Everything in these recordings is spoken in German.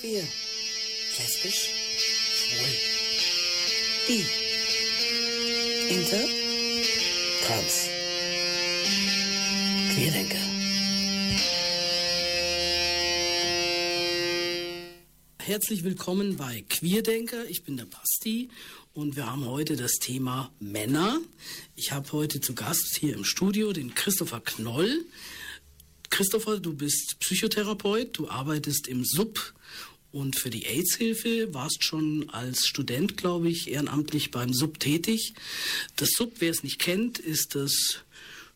Queer. Lesbisch. Schwul. Bi. Inter. Trans. Queerdenker. Herzlich willkommen bei Queerdenker. Ich bin der Basti und wir haben heute das Thema Männer. Ich habe heute zu Gast hier im Studio den Christopher Knoll. Christopher, du bist Psychotherapeut, du arbeitest im SUB und für die AIDS-Hilfe warst schon als Student, glaube ich, ehrenamtlich beim SUB tätig. Das SUB, wer es nicht kennt, ist das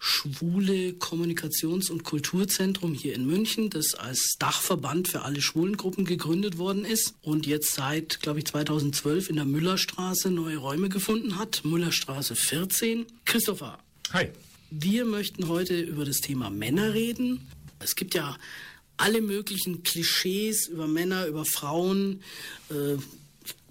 schwule Kommunikations- und Kulturzentrum hier in München, das als Dachverband für alle Schwulengruppen gegründet worden ist und jetzt seit, glaube ich, 2012 in der Müllerstraße neue Räume gefunden hat. Müllerstraße 14. Christopher. Hi. Wir möchten heute über das Thema Männer reden. Es gibt ja alle möglichen Klischees über Männer, über Frauen. Äh,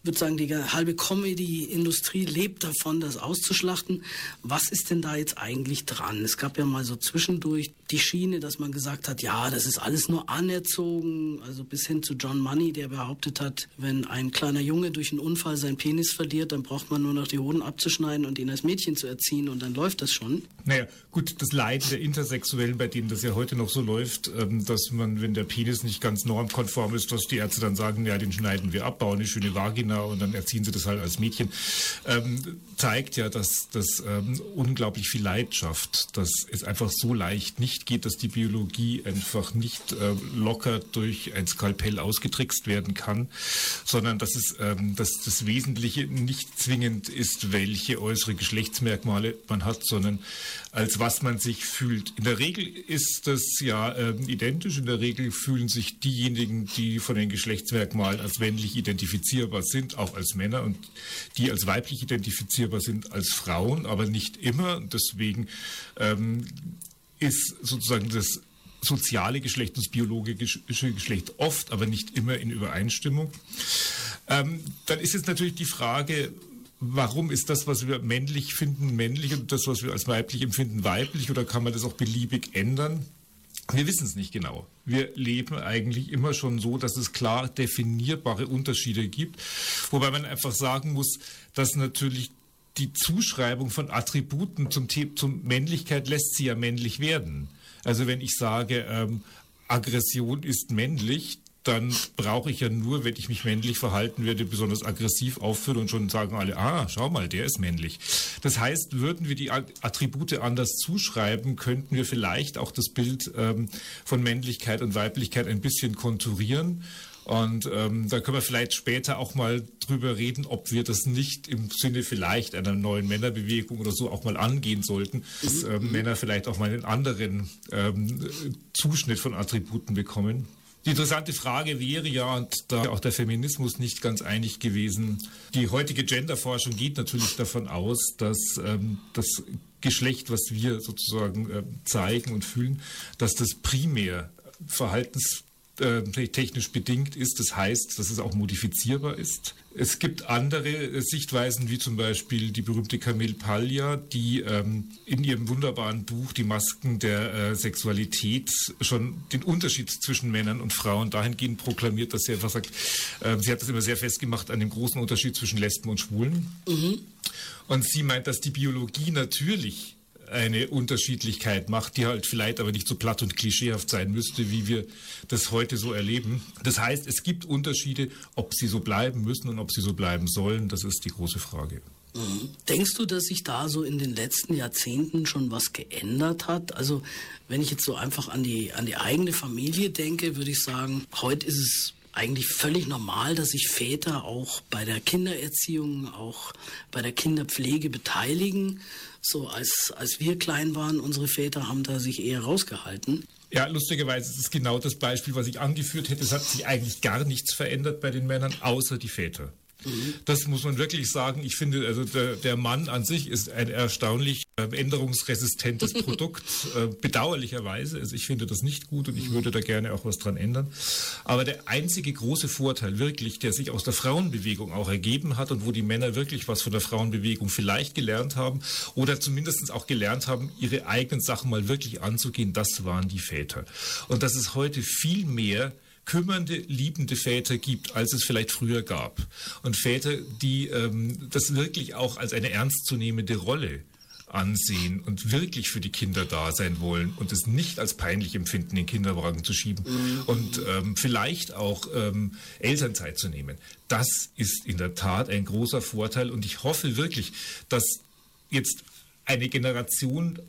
würde sagen, die halbe Comedy-Industrie lebt davon, das auszuschlachten. Was ist denn da jetzt eigentlich dran? Es gab ja mal so zwischendurch die Schiene, dass man gesagt hat, ja, das ist alles nur anerzogen, also bis hin zu John Money, der behauptet hat, wenn ein kleiner Junge durch einen Unfall seinen Penis verliert, dann braucht man nur noch die Hoden abzuschneiden und ihn als Mädchen zu erziehen und dann läuft das schon. Naja, gut, das Leiden der Intersexuellen, bei denen das ja heute noch so läuft, ähm, dass man, wenn der Penis nicht ganz normkonform ist, dass die Ärzte dann sagen, ja, den schneiden wir ab, bauen eine schöne Vagina Kinder und dann erziehen sie das halt als Mädchen, ähm, zeigt ja, dass das ähm, unglaublich viel Leid schafft, dass es einfach so leicht nicht geht, dass die Biologie einfach nicht äh, locker durch ein Skalpell ausgetrickst werden kann, sondern dass es ähm, dass das Wesentliche nicht zwingend ist, welche äußere Geschlechtsmerkmale man hat, sondern als was man sich fühlt. In der Regel ist das ja äh, identisch. In der Regel fühlen sich diejenigen, die von den Geschlechtsmerkmalen als männlich identifizierbar sind, sind, auch als Männer und die als weiblich identifizierbar sind, als Frauen, aber nicht immer. Deswegen ähm, ist sozusagen das soziale Geschlecht und das biologische Geschlecht oft, aber nicht immer in Übereinstimmung. Ähm, dann ist jetzt natürlich die Frage, warum ist das, was wir männlich finden, männlich und das, was wir als weiblich empfinden, weiblich oder kann man das auch beliebig ändern? Wir wissen es nicht genau. Wir leben eigentlich immer schon so, dass es klar definierbare Unterschiede gibt, wobei man einfach sagen muss, dass natürlich die Zuschreibung von Attributen zum, zum Männlichkeit lässt sie ja männlich werden. Also wenn ich sage, ähm, Aggression ist männlich, dann brauche ich ja nur, wenn ich mich männlich verhalten werde, besonders aggressiv aufführen und schon sagen alle, ah, schau mal, der ist männlich. Das heißt, würden wir die Attribute anders zuschreiben, könnten wir vielleicht auch das Bild ähm, von Männlichkeit und Weiblichkeit ein bisschen konturieren. Und ähm, da können wir vielleicht später auch mal drüber reden, ob wir das nicht im Sinne vielleicht einer neuen Männerbewegung oder so auch mal angehen sollten, dass äh, Männer vielleicht auch mal einen anderen ähm, Zuschnitt von Attributen bekommen. Die interessante Frage wäre ja, und da auch der Feminismus nicht ganz einig gewesen, die heutige Genderforschung geht natürlich davon aus, dass ähm, das Geschlecht, was wir sozusagen äh, zeigen und fühlen, dass das primär Verhaltens äh, technisch bedingt ist. Das heißt, dass es auch modifizierbar ist. Es gibt andere äh, Sichtweisen, wie zum Beispiel die berühmte Camille Paglia, die ähm, in ihrem wunderbaren Buch Die Masken der äh, Sexualität schon den Unterschied zwischen Männern und Frauen dahingehend proklamiert, dass sie einfach sagt, äh, sie hat das immer sehr festgemacht an dem großen Unterschied zwischen Lesben und Schwulen. Mhm. Und sie meint, dass die Biologie natürlich eine Unterschiedlichkeit macht, die halt vielleicht aber nicht so platt und klischeehaft sein müsste, wie wir das heute so erleben. Das heißt, es gibt Unterschiede, ob sie so bleiben müssen und ob sie so bleiben sollen, das ist die große Frage. Mhm. Denkst du, dass sich da so in den letzten Jahrzehnten schon was geändert hat? Also, wenn ich jetzt so einfach an die, an die eigene Familie denke, würde ich sagen, heute ist es eigentlich völlig normal, dass sich Väter auch bei der Kindererziehung, auch bei der Kinderpflege beteiligen. So als, als wir klein waren, unsere Väter haben da sich eher rausgehalten. Ja, lustigerweise ist es genau das Beispiel, was ich angeführt hätte. Es hat sich eigentlich gar nichts verändert bei den Männern, außer die Väter. Das muss man wirklich sagen. Ich finde, also der, der Mann an sich ist ein erstaunlich äh, änderungsresistentes Produkt, äh, bedauerlicherweise. Also ich finde das nicht gut und ich würde da gerne auch was dran ändern. Aber der einzige große Vorteil wirklich, der sich aus der Frauenbewegung auch ergeben hat und wo die Männer wirklich was von der Frauenbewegung vielleicht gelernt haben oder zumindest auch gelernt haben, ihre eigenen Sachen mal wirklich anzugehen, das waren die Väter. Und das ist heute viel mehr kümmernde, liebende Väter gibt, als es vielleicht früher gab. Und Väter, die ähm, das wirklich auch als eine ernstzunehmende Rolle ansehen und wirklich für die Kinder da sein wollen und es nicht als peinlich empfinden, den Kinderwagen zu schieben mhm. und ähm, vielleicht auch ähm, Elternzeit zu nehmen. Das ist in der Tat ein großer Vorteil und ich hoffe wirklich, dass jetzt eine Generation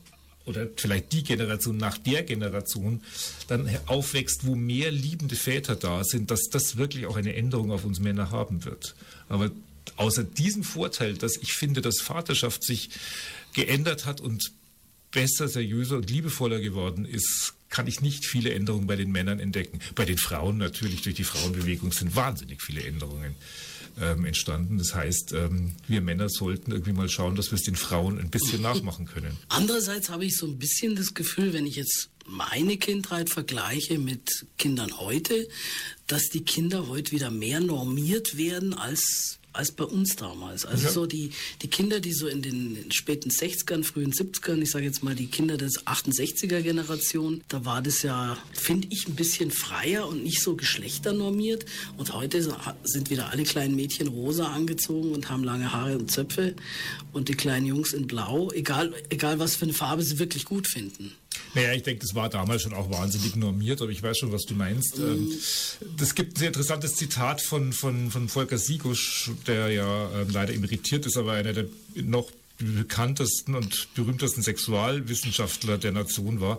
oder vielleicht die Generation nach der Generation dann aufwächst, wo mehr liebende Väter da sind, dass das wirklich auch eine Änderung auf uns Männer haben wird. Aber außer diesem Vorteil, dass ich finde, dass Vaterschaft sich geändert hat und besser, seriöser und liebevoller geworden ist, kann ich nicht viele Änderungen bei den Männern entdecken. Bei den Frauen natürlich, durch die Frauenbewegung sind wahnsinnig viele Änderungen ähm, entstanden. Das heißt, ähm, wir Männer sollten irgendwie mal schauen, dass wir es den Frauen ein bisschen nachmachen können. Andererseits habe ich so ein bisschen das Gefühl, wenn ich jetzt meine Kindheit vergleiche mit Kindern heute, dass die Kinder heute wieder mehr normiert werden als als bei uns damals. Also ja. so die, die Kinder, die so in den späten 60ern, frühen 70ern, ich sage jetzt mal die Kinder des 68er Generation, da war das ja, finde ich, ein bisschen freier und nicht so geschlechternormiert. Und heute sind wieder alle kleinen Mädchen rosa angezogen und haben lange Haare und Zöpfe und die kleinen Jungs in blau, egal, egal was für eine Farbe sie wirklich gut finden. Naja, ich denke, das war damals schon auch wahnsinnig normiert, aber ich weiß schon, was du meinst. Mhm. Das gibt ein sehr interessantes Zitat von, von, von Volker Sigusch, der ja äh, leider emeritiert ist, aber einer der noch bekanntesten und berühmtesten Sexualwissenschaftler der Nation war.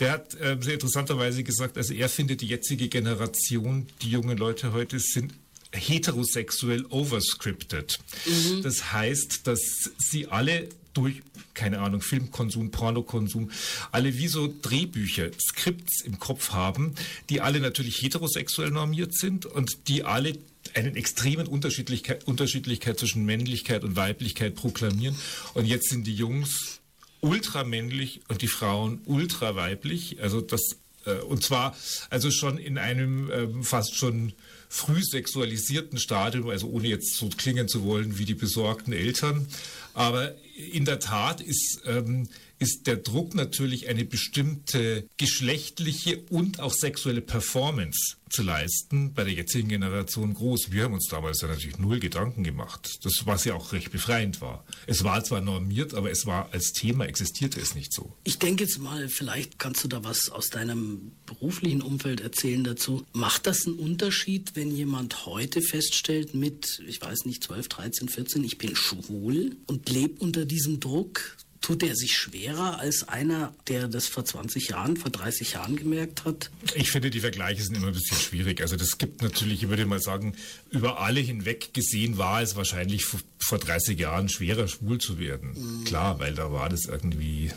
Der hat äh, sehr interessanterweise gesagt, also er findet die jetzige Generation, die jungen Leute heute sind heterosexuell overscripted. Mhm. Das heißt, dass sie alle durch, keine Ahnung, Filmkonsum, Pornokonsum, alle wie so Drehbücher, Skripts im Kopf haben, die alle natürlich heterosexuell normiert sind und die alle einen extremen Unterschiedlichkeit, Unterschiedlichkeit zwischen Männlichkeit und Weiblichkeit proklamieren. Und jetzt sind die Jungs ultramännlich und die Frauen ultraweiblich. Also das äh, und zwar also schon in einem ähm, fast schon früh sexualisierten Stadium, also ohne jetzt so klingen zu wollen wie die besorgten Eltern. Aber in der Tat ist, ähm, ist der Druck natürlich eine bestimmte geschlechtliche und auch sexuelle Performance zu leisten, bei der jetzigen Generation groß. Wir haben uns damals ja natürlich null Gedanken gemacht, das was ja auch recht befreiend war. Es war zwar normiert, aber es war als Thema existierte es nicht so. Ich denke jetzt mal, vielleicht kannst du da was aus deinem beruflichen Umfeld erzählen dazu. Macht das einen Unterschied, wenn jemand heute feststellt mit, ich weiß nicht, 12, 13, 14, ich bin schwul und lebe unter diesem Druck? Tut er sich schwerer als einer, der das vor 20 Jahren, vor 30 Jahren gemerkt hat? Ich finde, die Vergleiche sind immer ein bisschen schwierig. Also das gibt natürlich, ich würde mal sagen, über alle hinweg gesehen war es wahrscheinlich vor 30 Jahren schwerer, schwul zu werden. Mhm. Klar, weil da war das irgendwie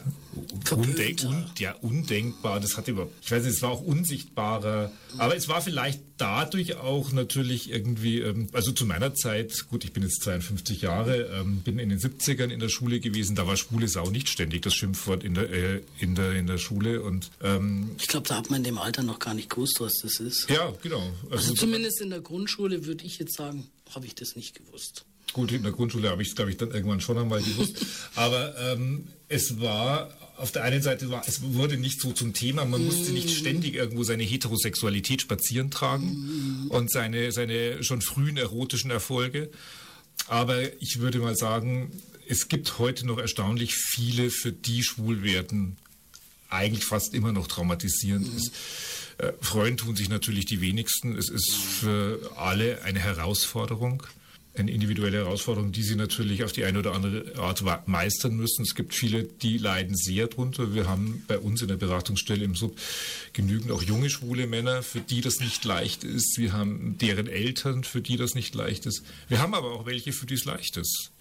undenk un ja, undenkbar. Das hatte überhaupt, ich weiß nicht, es war auch unsichtbarer. Aber es war vielleicht dadurch auch natürlich irgendwie, ähm, also zu meiner Zeit, gut, ich bin jetzt 52 Jahre, ähm, bin in den 70ern in der Schule gewesen, da war schwule Sau nicht ständig das Schimpfwort in der, äh, in der, in der Schule. Und, ähm, ich glaube, da hat man in dem Alter noch gar nicht gewusst, was das ist. Ja, genau. Also, also zumindest in der Grundschule würde ich jetzt sagen, habe ich das nicht gewusst. Gut, in der Grundschule habe ich es, glaube ich, dann irgendwann schon einmal gewusst. Aber ähm, es war auf der einen Seite war, es wurde nicht so zum Thema, man musste nicht ständig irgendwo seine Heterosexualität spazieren tragen und seine, seine schon frühen erotischen Erfolge. Aber ich würde mal sagen, es gibt heute noch erstaunlich viele, für die Schwulwerden eigentlich fast immer noch traumatisierend ist. Äh, freuen tun sich natürlich die wenigsten. Es ist für alle eine Herausforderung eine individuelle Herausforderung, die sie natürlich auf die eine oder andere Art meistern müssen. Es gibt viele, die leiden sehr drunter. Wir haben bei uns in der Beratungsstelle im Sub genügend auch junge schwule Männer, für die das nicht leicht ist. Wir haben deren Eltern, für die das nicht leicht ist. Wir haben aber auch welche, für die es leicht ist.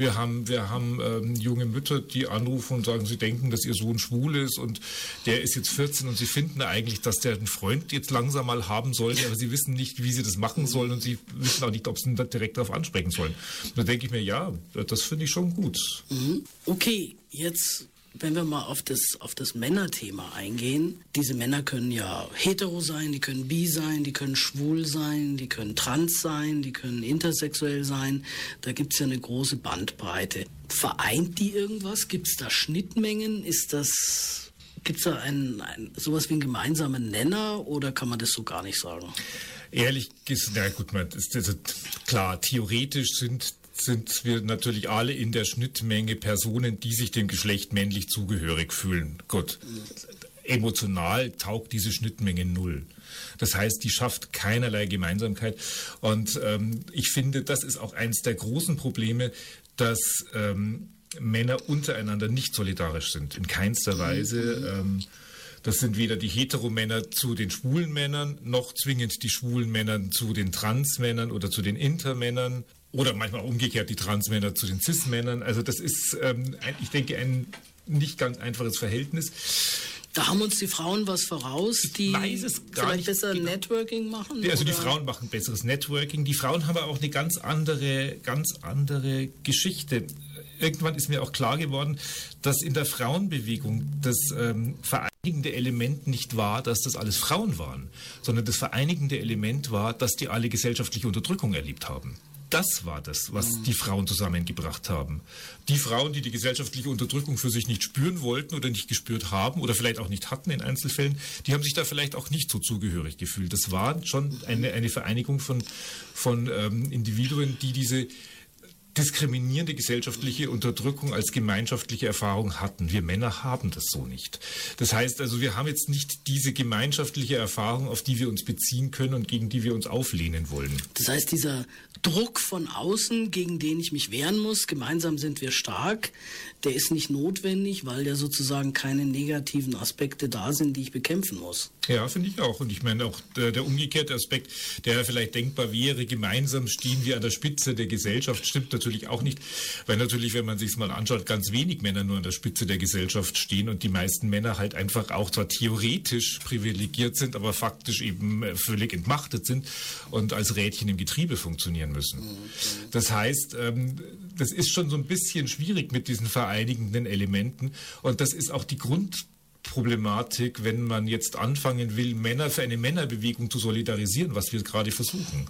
Wir haben, wir haben ähm, junge Mütter, die anrufen und sagen, sie denken, dass ihr Sohn schwul ist und der ist jetzt 14 und sie finden eigentlich, dass der einen Freund jetzt langsam mal haben sollte, aber sie wissen nicht, wie sie das machen sollen und sie wissen auch nicht, ob sie ihn direkt darauf ansprechen sollen. da denke ich mir, ja, das finde ich schon gut. Mhm. Okay, jetzt wenn wir mal auf das, auf das Männerthema eingehen, diese Männer können ja hetero sein, die können bi sein, die können schwul sein, die können trans sein, die können intersexuell sein. Da gibt es ja eine große Bandbreite. Vereint die irgendwas? Gibt es da Schnittmengen? Ist das Gibt es da ein, ein, sowas wie einen gemeinsamen Nenner oder kann man das so gar nicht sagen? Ehrlich gesagt, na gut, man, ist, also, klar, theoretisch sind sind wir natürlich alle in der Schnittmenge Personen, die sich dem Geschlecht männlich zugehörig fühlen. Gut, emotional taugt diese Schnittmenge null. Das heißt, die schafft keinerlei Gemeinsamkeit. Und ähm, ich finde, das ist auch eines der großen Probleme, dass ähm, Männer untereinander nicht solidarisch sind, in keinster Weise. Ähm, das sind weder die Heteromänner zu den schwulen Männern, noch zwingend die schwulen Männer zu den Transmännern oder zu den Intermännern. Oder manchmal umgekehrt die Transmänner zu den Cis-Männern. Also das ist, ähm, ein, ich denke, ein nicht ganz einfaches Verhältnis. Da haben uns die Frauen was voraus, die vielleicht besser genau. Networking machen? Also oder? die Frauen machen besseres Networking. Die Frauen haben aber auch eine ganz andere, ganz andere Geschichte irgendwann ist mir auch klar geworden, dass in der Frauenbewegung das ähm, vereinigende Element nicht war, dass das alles Frauen waren, sondern das vereinigende Element war, dass die alle gesellschaftliche Unterdrückung erlebt haben. Das war das, was mhm. die Frauen zusammengebracht haben. Die Frauen, die die gesellschaftliche Unterdrückung für sich nicht spüren wollten oder nicht gespürt haben oder vielleicht auch nicht hatten in Einzelfällen, die haben sich da vielleicht auch nicht so zugehörig gefühlt. Das war schon eine, eine Vereinigung von, von ähm, Individuen, die diese diskriminierende gesellschaftliche Unterdrückung als gemeinschaftliche Erfahrung hatten. Wir Männer haben das so nicht. Das heißt also, wir haben jetzt nicht diese gemeinschaftliche Erfahrung, auf die wir uns beziehen können und gegen die wir uns auflehnen wollen. Das heißt, dieser Druck von außen, gegen den ich mich wehren muss, gemeinsam sind wir stark, der ist nicht notwendig, weil ja sozusagen keine negativen Aspekte da sind, die ich bekämpfen muss. Ja, finde ich auch. Und ich meine auch der, der, umgekehrte Aspekt, der vielleicht denkbar wäre, gemeinsam stehen wir an der Spitze der Gesellschaft, stimmt natürlich auch nicht. Weil natürlich, wenn man sich mal anschaut, ganz wenig Männer nur an der Spitze der Gesellschaft stehen und die meisten Männer halt einfach auch zwar theoretisch privilegiert sind, aber faktisch eben äh, völlig entmachtet sind und als Rädchen im Getriebe funktionieren müssen. Das heißt, ähm, das ist schon so ein bisschen schwierig mit diesen vereinigenden Elementen. Und das ist auch die Grundproblematik, wenn man jetzt anfangen will, Männer für eine Männerbewegung zu solidarisieren, was wir gerade versuchen.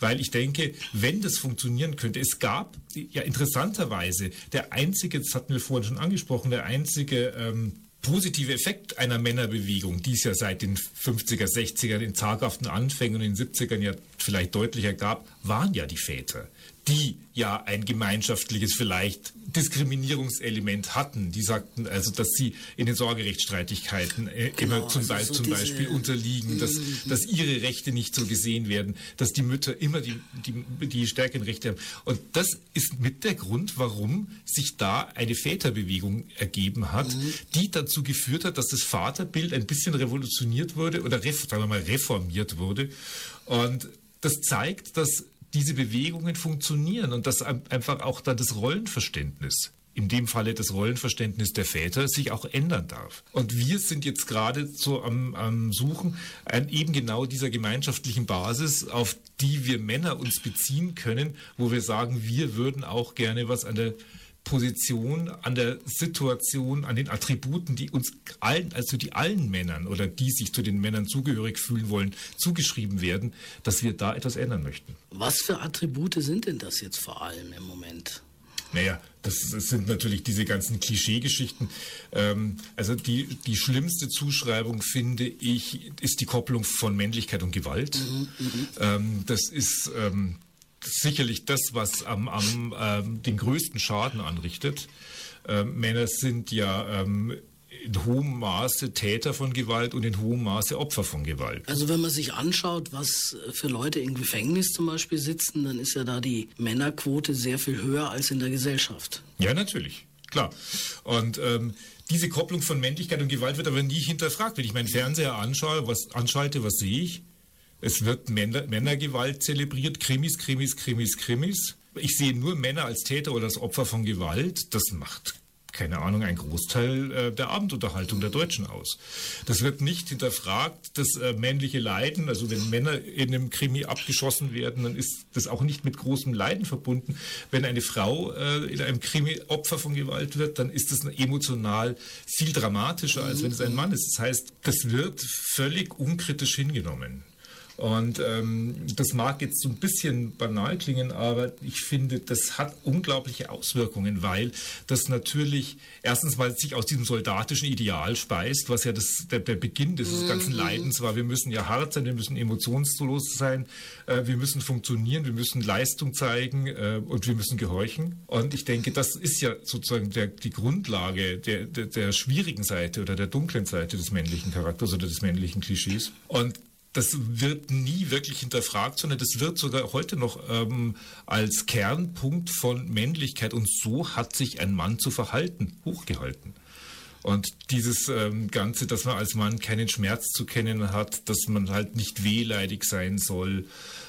Weil ich denke, wenn das funktionieren könnte, es gab ja interessanterweise der einzige, das hatten wir vorhin schon angesprochen, der einzige ähm, positive Effekt einer Männerbewegung, die es ja seit den 50er, 60er, den zaghaften Anfängen und in den 70ern ja vielleicht deutlicher gab, waren ja die Väter die ja ein gemeinschaftliches vielleicht Diskriminierungselement hatten. Die sagten also, dass sie in den Sorgerechtsstreitigkeiten äh, genau, immer zum, also so zum Beispiel unterliegen, dass, mhm. dass ihre Rechte nicht so gesehen werden, dass die Mütter immer die, die, die stärkeren Rechte haben. Und das ist mit der Grund, warum sich da eine Väterbewegung ergeben hat, mhm. die dazu geführt hat, dass das Vaterbild ein bisschen revolutioniert wurde oder sagen wir mal reformiert wurde. Und das zeigt, dass diese Bewegungen funktionieren und dass einfach auch dann das Rollenverständnis in dem Falle das Rollenverständnis der Väter sich auch ändern darf. Und wir sind jetzt gerade so am, am Suchen an eben genau dieser gemeinschaftlichen Basis, auf die wir Männer uns beziehen können, wo wir sagen, wir würden auch gerne was an der Position, an der Situation, an den Attributen, die uns allen, also die allen Männern oder die sich zu den Männern zugehörig fühlen wollen, zugeschrieben werden, dass wir da etwas ändern möchten. Was für Attribute sind denn das jetzt vor allem im Moment? Naja, das, das sind natürlich diese ganzen Klischeegeschichten. Ähm, also die, die schlimmste Zuschreibung, finde ich, ist die Kopplung von Männlichkeit und Gewalt. Mhm, mhm. ähm, das ist ähm, sicherlich das, was am, am ähm, den größten Schaden anrichtet. Ähm, Männer sind ja ähm, in hohem Maße Täter von Gewalt und in hohem Maße Opfer von Gewalt. Also wenn man sich anschaut, was für Leute im Gefängnis zum Beispiel sitzen, dann ist ja da die Männerquote sehr viel höher als in der Gesellschaft. Ja, natürlich, klar. Und ähm, diese Kopplung von Männlichkeit und Gewalt wird aber nie hinterfragt. Wenn ich meinen Fernseher anschaue, was anschalte, was sehe ich? Es wird Männer, Männergewalt zelebriert, Krimis, Krimis, Krimis, Krimis. Ich sehe nur Männer als Täter oder als Opfer von Gewalt. Das macht keine Ahnung, ein Großteil äh, der Abendunterhaltung der Deutschen aus. Das wird nicht hinterfragt, das äh, männliche Leiden, also wenn Männer in einem Krimi abgeschossen werden, dann ist das auch nicht mit großem Leiden verbunden. Wenn eine Frau äh, in einem Krimi Opfer von Gewalt wird, dann ist das emotional viel dramatischer, als wenn es ein Mann ist. Das heißt, das wird völlig unkritisch hingenommen. Und ähm, das mag jetzt so ein bisschen banal klingen, aber ich finde, das hat unglaubliche Auswirkungen, weil das natürlich erstens mal sich aus diesem soldatischen Ideal speist, was ja das, der, der Beginn dieses mhm. ganzen Leidens war. Wir müssen ja hart sein, wir müssen emotionslos sein, äh, wir müssen funktionieren, wir müssen Leistung zeigen äh, und wir müssen gehorchen. Und ich denke, das ist ja sozusagen der, die Grundlage der, der, der schwierigen Seite oder der dunklen Seite des männlichen Charakters oder des männlichen Klischees. Und das wird nie wirklich hinterfragt, sondern das wird sogar heute noch ähm, als Kernpunkt von Männlichkeit und so hat sich ein Mann zu verhalten hochgehalten. Und dieses ähm, Ganze, dass man als Mann keinen Schmerz zu kennen hat, dass man halt nicht wehleidig sein soll,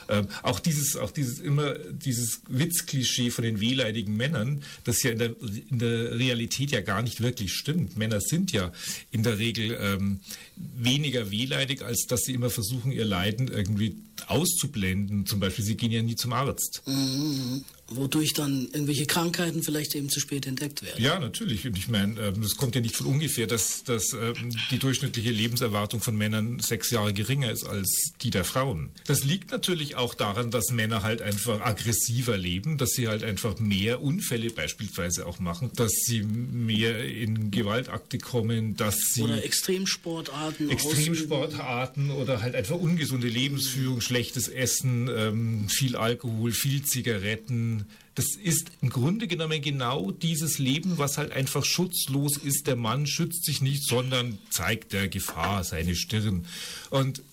ähm, auch dieses, auch dieses immer dieses Witzklischee von den wehleidigen Männern, das ja in der, in der Realität ja gar nicht wirklich stimmt. Männer sind ja in der Regel ähm, weniger wehleidig, als dass sie immer versuchen, ihr Leiden irgendwie auszublenden. Zum Beispiel, sie gehen ja nie zum Arzt. Mhm wodurch dann irgendwelche Krankheiten vielleicht eben zu spät entdeckt werden. Ja, natürlich. Und ich meine, ähm, es kommt ja nicht von ungefähr, dass, dass ähm, die durchschnittliche Lebenserwartung von Männern sechs Jahre geringer ist als die der Frauen. Das liegt natürlich auch daran, dass Männer halt einfach aggressiver leben, dass sie halt einfach mehr Unfälle beispielsweise auch machen, dass sie mehr in Gewaltakte kommen, dass sie... Oder Extremsportarten. Extremsportarten ausüben. oder halt einfach ungesunde Lebensführung, schlechtes Essen, ähm, viel Alkohol, viel Zigaretten, das ist im Grunde genommen genau dieses Leben, was halt einfach schutzlos ist. Der Mann schützt sich nicht, sondern zeigt der Gefahr seine Stirn. Und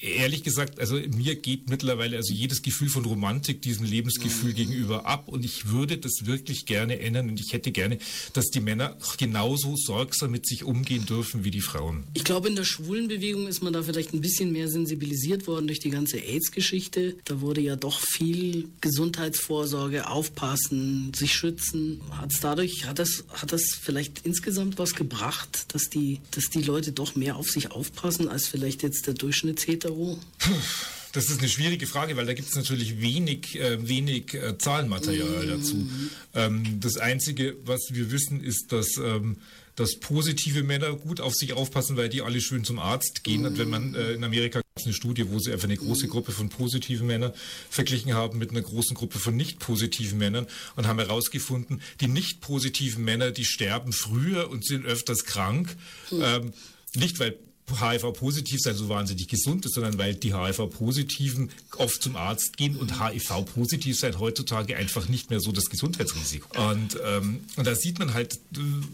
ehrlich gesagt, also mir geht mittlerweile also jedes Gefühl von Romantik diesem Lebensgefühl mhm. gegenüber ab und ich würde das wirklich gerne ändern und ich hätte gerne, dass die Männer genauso sorgsam mit sich umgehen dürfen wie die Frauen. Ich glaube, in der schwulen Bewegung ist man da vielleicht ein bisschen mehr sensibilisiert worden durch die ganze AIDS-Geschichte. Da wurde ja doch viel Gesundheitsvorsorge, aufpassen, sich schützen. Hat es dadurch, hat das, hat das vielleicht insgesamt was gebracht, dass die, dass die Leute doch mehr auf sich aufpassen als vielleicht jetzt der Durchschnittsheter? Euro? Das ist eine schwierige Frage, weil da gibt es natürlich wenig, äh, wenig äh, Zahlenmaterial mhm. dazu. Ähm, das Einzige, was wir wissen, ist, dass, ähm, dass positive Männer gut auf sich aufpassen, weil die alle schön zum Arzt gehen. Mhm. Und wenn man äh, in Amerika eine Studie, wo sie einfach eine große Gruppe von positiven Männern verglichen haben mit einer großen Gruppe von nicht positiven Männern und haben herausgefunden, die nicht positiven Männer, die sterben früher und sind öfters krank. Mhm. Ähm, nicht weil HIV-positiv sein so wahnsinnig gesund ist, sondern weil die HIV-Positiven oft zum Arzt gehen und HIV-positiv sein heutzutage einfach nicht mehr so das Gesundheitsrisiko. Und, ähm, und da sieht man halt,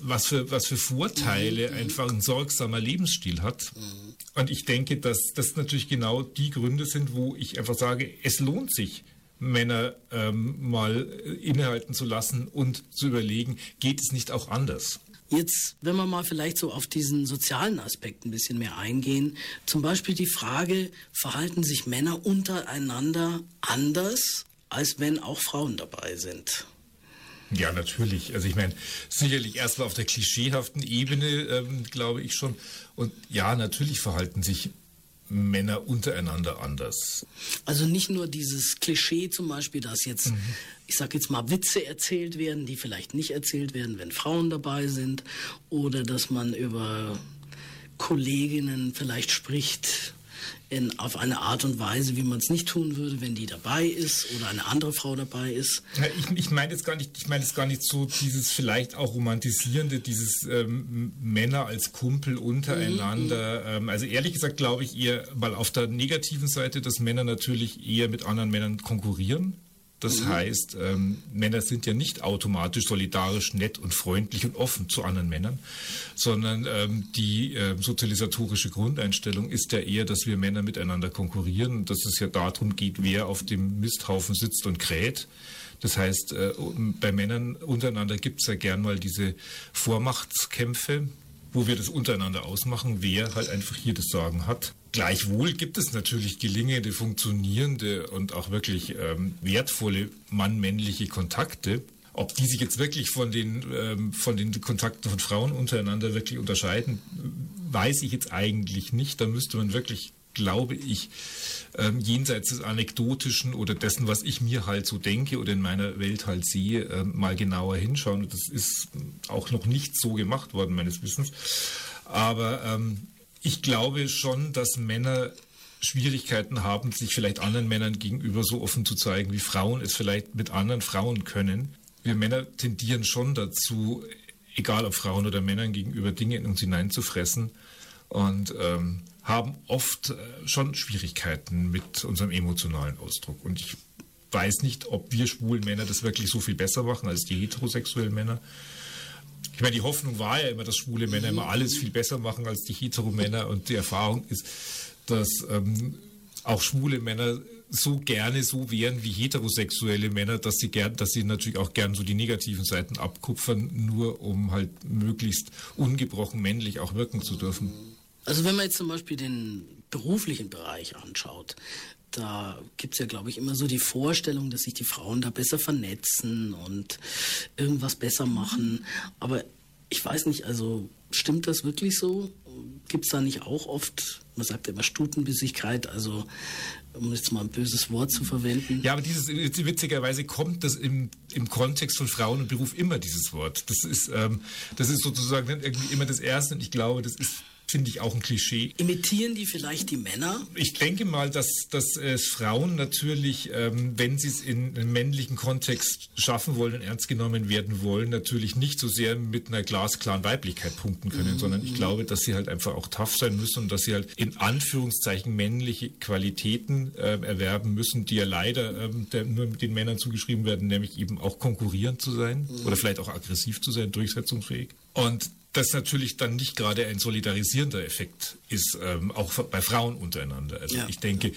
was für, was für Vorteile einfach ein sorgsamer Lebensstil hat. Und ich denke, dass das natürlich genau die Gründe sind, wo ich einfach sage, es lohnt sich, Männer ähm, mal innehalten zu lassen und zu überlegen, geht es nicht auch anders? Jetzt, wenn wir mal vielleicht so auf diesen sozialen Aspekt ein bisschen mehr eingehen, zum Beispiel die Frage, verhalten sich Männer untereinander anders, als wenn auch Frauen dabei sind? Ja, natürlich. Also ich meine, sicherlich erstmal auf der klischeehaften Ebene, ähm, glaube ich schon. Und ja, natürlich verhalten sich Männer untereinander anders. Also nicht nur dieses Klischee zum Beispiel, dass jetzt, mhm. ich sage jetzt mal, Witze erzählt werden, die vielleicht nicht erzählt werden, wenn Frauen dabei sind, oder dass man über Kolleginnen vielleicht spricht, in, auf eine Art und Weise, wie man es nicht tun würde, wenn die dabei ist oder eine andere Frau dabei ist. Ich, ich meine jetzt gar nicht, ich meine jetzt gar nicht so dieses vielleicht auch romantisierende, dieses ähm, Männer als Kumpel untereinander. Mhm. Ähm, also ehrlich gesagt glaube ich eher, weil auf der negativen Seite, dass Männer natürlich eher mit anderen Männern konkurrieren. Das mhm. heißt, ähm, Männer sind ja nicht automatisch solidarisch, nett und freundlich und offen zu anderen Männern, sondern ähm, die äh, sozialisatorische Grundeinstellung ist ja eher, dass wir Männer miteinander konkurrieren, dass es ja darum geht, wer auf dem Misthaufen sitzt und kräht. Das heißt, äh, bei Männern untereinander gibt es ja gern mal diese Vormachtskämpfe, wo wir das untereinander ausmachen, wer halt einfach hier das Sagen hat. Gleichwohl gibt es natürlich gelingende, funktionierende und auch wirklich ähm, wertvolle mann-männliche Kontakte. Ob die sich jetzt wirklich von den, ähm, von den Kontakten von Frauen untereinander wirklich unterscheiden, weiß ich jetzt eigentlich nicht. Da müsste man wirklich, glaube ich, ähm, jenseits des Anekdotischen oder dessen, was ich mir halt so denke oder in meiner Welt halt sehe, äh, mal genauer hinschauen. Und das ist auch noch nicht so gemacht worden, meines Wissens. Aber ähm, ich glaube schon, dass Männer Schwierigkeiten haben, sich vielleicht anderen Männern gegenüber so offen zu zeigen, wie Frauen es vielleicht mit anderen Frauen können. Wir Männer tendieren schon dazu, egal ob Frauen oder Männern gegenüber Dinge in uns hineinzufressen und ähm, haben oft äh, schon Schwierigkeiten mit unserem emotionalen Ausdruck. Und ich weiß nicht, ob wir schwulen Männer das wirklich so viel besser machen als die heterosexuellen Männer. Ich meine, die Hoffnung war ja immer, dass schwule Männer immer alles viel besser machen als die Heteromänner. Und die Erfahrung ist, dass ähm, auch schwule Männer so gerne so wären wie heterosexuelle Männer, dass sie gern, dass sie natürlich auch gern so die negativen Seiten abkupfern, nur um halt möglichst ungebrochen männlich auch wirken zu dürfen. Also wenn man jetzt zum Beispiel den beruflichen Bereich anschaut, da gibt es ja, glaube ich, immer so die Vorstellung, dass sich die Frauen da besser vernetzen und irgendwas besser machen. Aber ich weiß nicht, also stimmt das wirklich so? Gibt es da nicht auch oft, man sagt ja immer Stutenbissigkeit, also um jetzt mal ein böses Wort zu verwenden. Ja, aber dieses witzigerweise kommt das im, im Kontext von Frauen und Beruf immer dieses Wort. Das ist, ähm, das ist sozusagen irgendwie immer das Erste und ich glaube, das ist finde ich auch ein Klischee. Imitieren die vielleicht die Männer? Ich denke mal, dass, dass äh, Frauen natürlich, ähm, wenn sie es in einem männlichen Kontext schaffen wollen und ernst genommen werden wollen, natürlich nicht so sehr mit einer glasklaren Weiblichkeit punkten können, mhm. sondern ich glaube, dass sie halt einfach auch tough sein müssen und dass sie halt in Anführungszeichen männliche Qualitäten äh, erwerben müssen, die ja leider ähm, der, nur den Männern zugeschrieben werden, nämlich eben auch konkurrierend zu sein mhm. oder vielleicht auch aggressiv zu sein, durchsetzungsfähig. Und das natürlich dann nicht gerade ein solidarisierender Effekt ist, ähm, auch bei Frauen untereinander. Also ja. ich denke,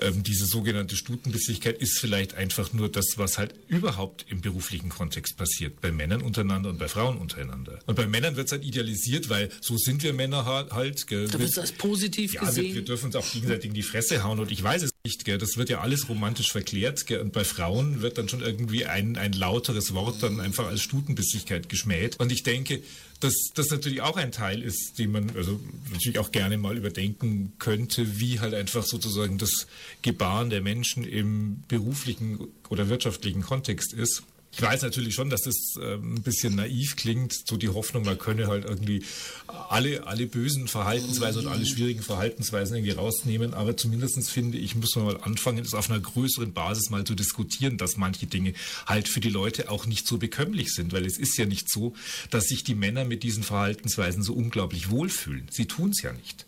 ähm, diese sogenannte Stutenbissigkeit ist vielleicht einfach nur das, was halt überhaupt im beruflichen Kontext passiert, bei Männern untereinander und bei Frauen untereinander. Und bei Männern wird es halt idealisiert, weil so sind wir Männer halt. Gell. Da wird als positiv ja, gesehen. Wir, wir, dürfen uns auch gegenseitig in die Fresse hauen und ich weiß es nicht. Gell. Das wird ja alles romantisch verklärt. Gell. Und bei Frauen wird dann schon irgendwie ein, ein lauteres Wort dann einfach als Stutenbissigkeit geschmäht. Und ich denke, dass das natürlich auch ein Teil ist, den man also natürlich auch gerne mal überdenken könnte, wie halt einfach sozusagen das Gebaren der Menschen im beruflichen oder wirtschaftlichen Kontext ist. Ich weiß natürlich schon, dass das äh, ein bisschen naiv klingt, so die Hoffnung, man könne halt irgendwie alle, alle bösen Verhaltensweisen und alle schwierigen Verhaltensweisen irgendwie rausnehmen. Aber zumindest finde ich, muss man mal anfangen, das auf einer größeren Basis mal zu diskutieren, dass manche Dinge halt für die Leute auch nicht so bekömmlich sind. Weil es ist ja nicht so, dass sich die Männer mit diesen Verhaltensweisen so unglaublich wohlfühlen. Sie tun es ja nicht.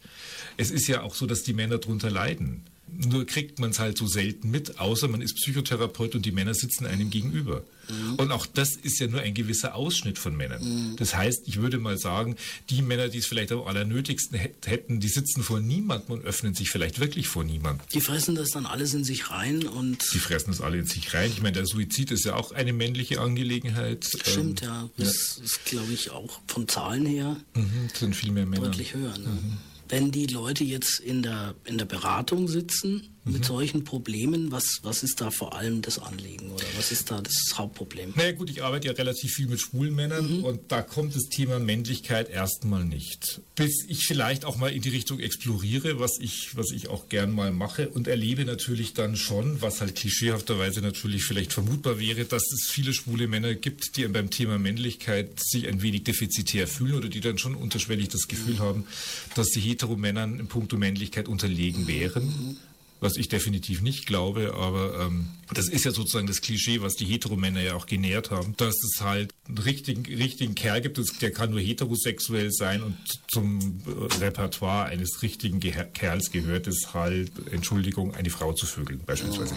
Es ist ja auch so, dass die Männer darunter leiden. Nur kriegt man es halt so selten mit, außer man ist Psychotherapeut und die Männer sitzen einem gegenüber. Mhm. Und auch das ist ja nur ein gewisser Ausschnitt von Männern. Mhm. Das heißt, ich würde mal sagen, die Männer, die es vielleicht am allernötigsten hätten, die sitzen vor niemandem und öffnen sich vielleicht wirklich vor niemandem. Die fressen das dann alles in sich rein und. Die fressen das alle in sich rein. Ich meine, der Suizid ist ja auch eine männliche Angelegenheit. Stimmt, ähm, ja. Das ja. ist, glaube ich, auch von Zahlen her. Mhm, sind viel mehr Männer. Deutlich höher. Ne? Mhm wenn die Leute jetzt in der, in der Beratung sitzen mhm. mit solchen Problemen, was, was ist da vor allem das Anliegen oder was ist da das Hauptproblem? Naja gut, ich arbeite ja relativ viel mit schwulen Männern mhm. und da kommt das Thema Männlichkeit erstmal nicht. Bis ich vielleicht auch mal in die Richtung exploriere, was ich, was ich auch gern mal mache und erlebe natürlich dann schon, was halt klischeehafterweise natürlich vielleicht vermutbar wäre, dass es viele schwule Männer gibt, die beim Thema Männlichkeit sich ein wenig defizitär fühlen oder die dann schon unterschwellig das Gefühl mhm. haben, dass sie Heteromännern in puncto Männlichkeit unterlegen wären was ich definitiv nicht glaube, aber ähm, das ist ja sozusagen das Klischee, was die Heteromänner ja auch genährt haben, dass es halt einen richtigen, richtigen Kerl gibt, der kann nur heterosexuell sein und zum Repertoire eines richtigen Ge Kerls gehört es halt, Entschuldigung, eine Frau zu vögeln beispielsweise.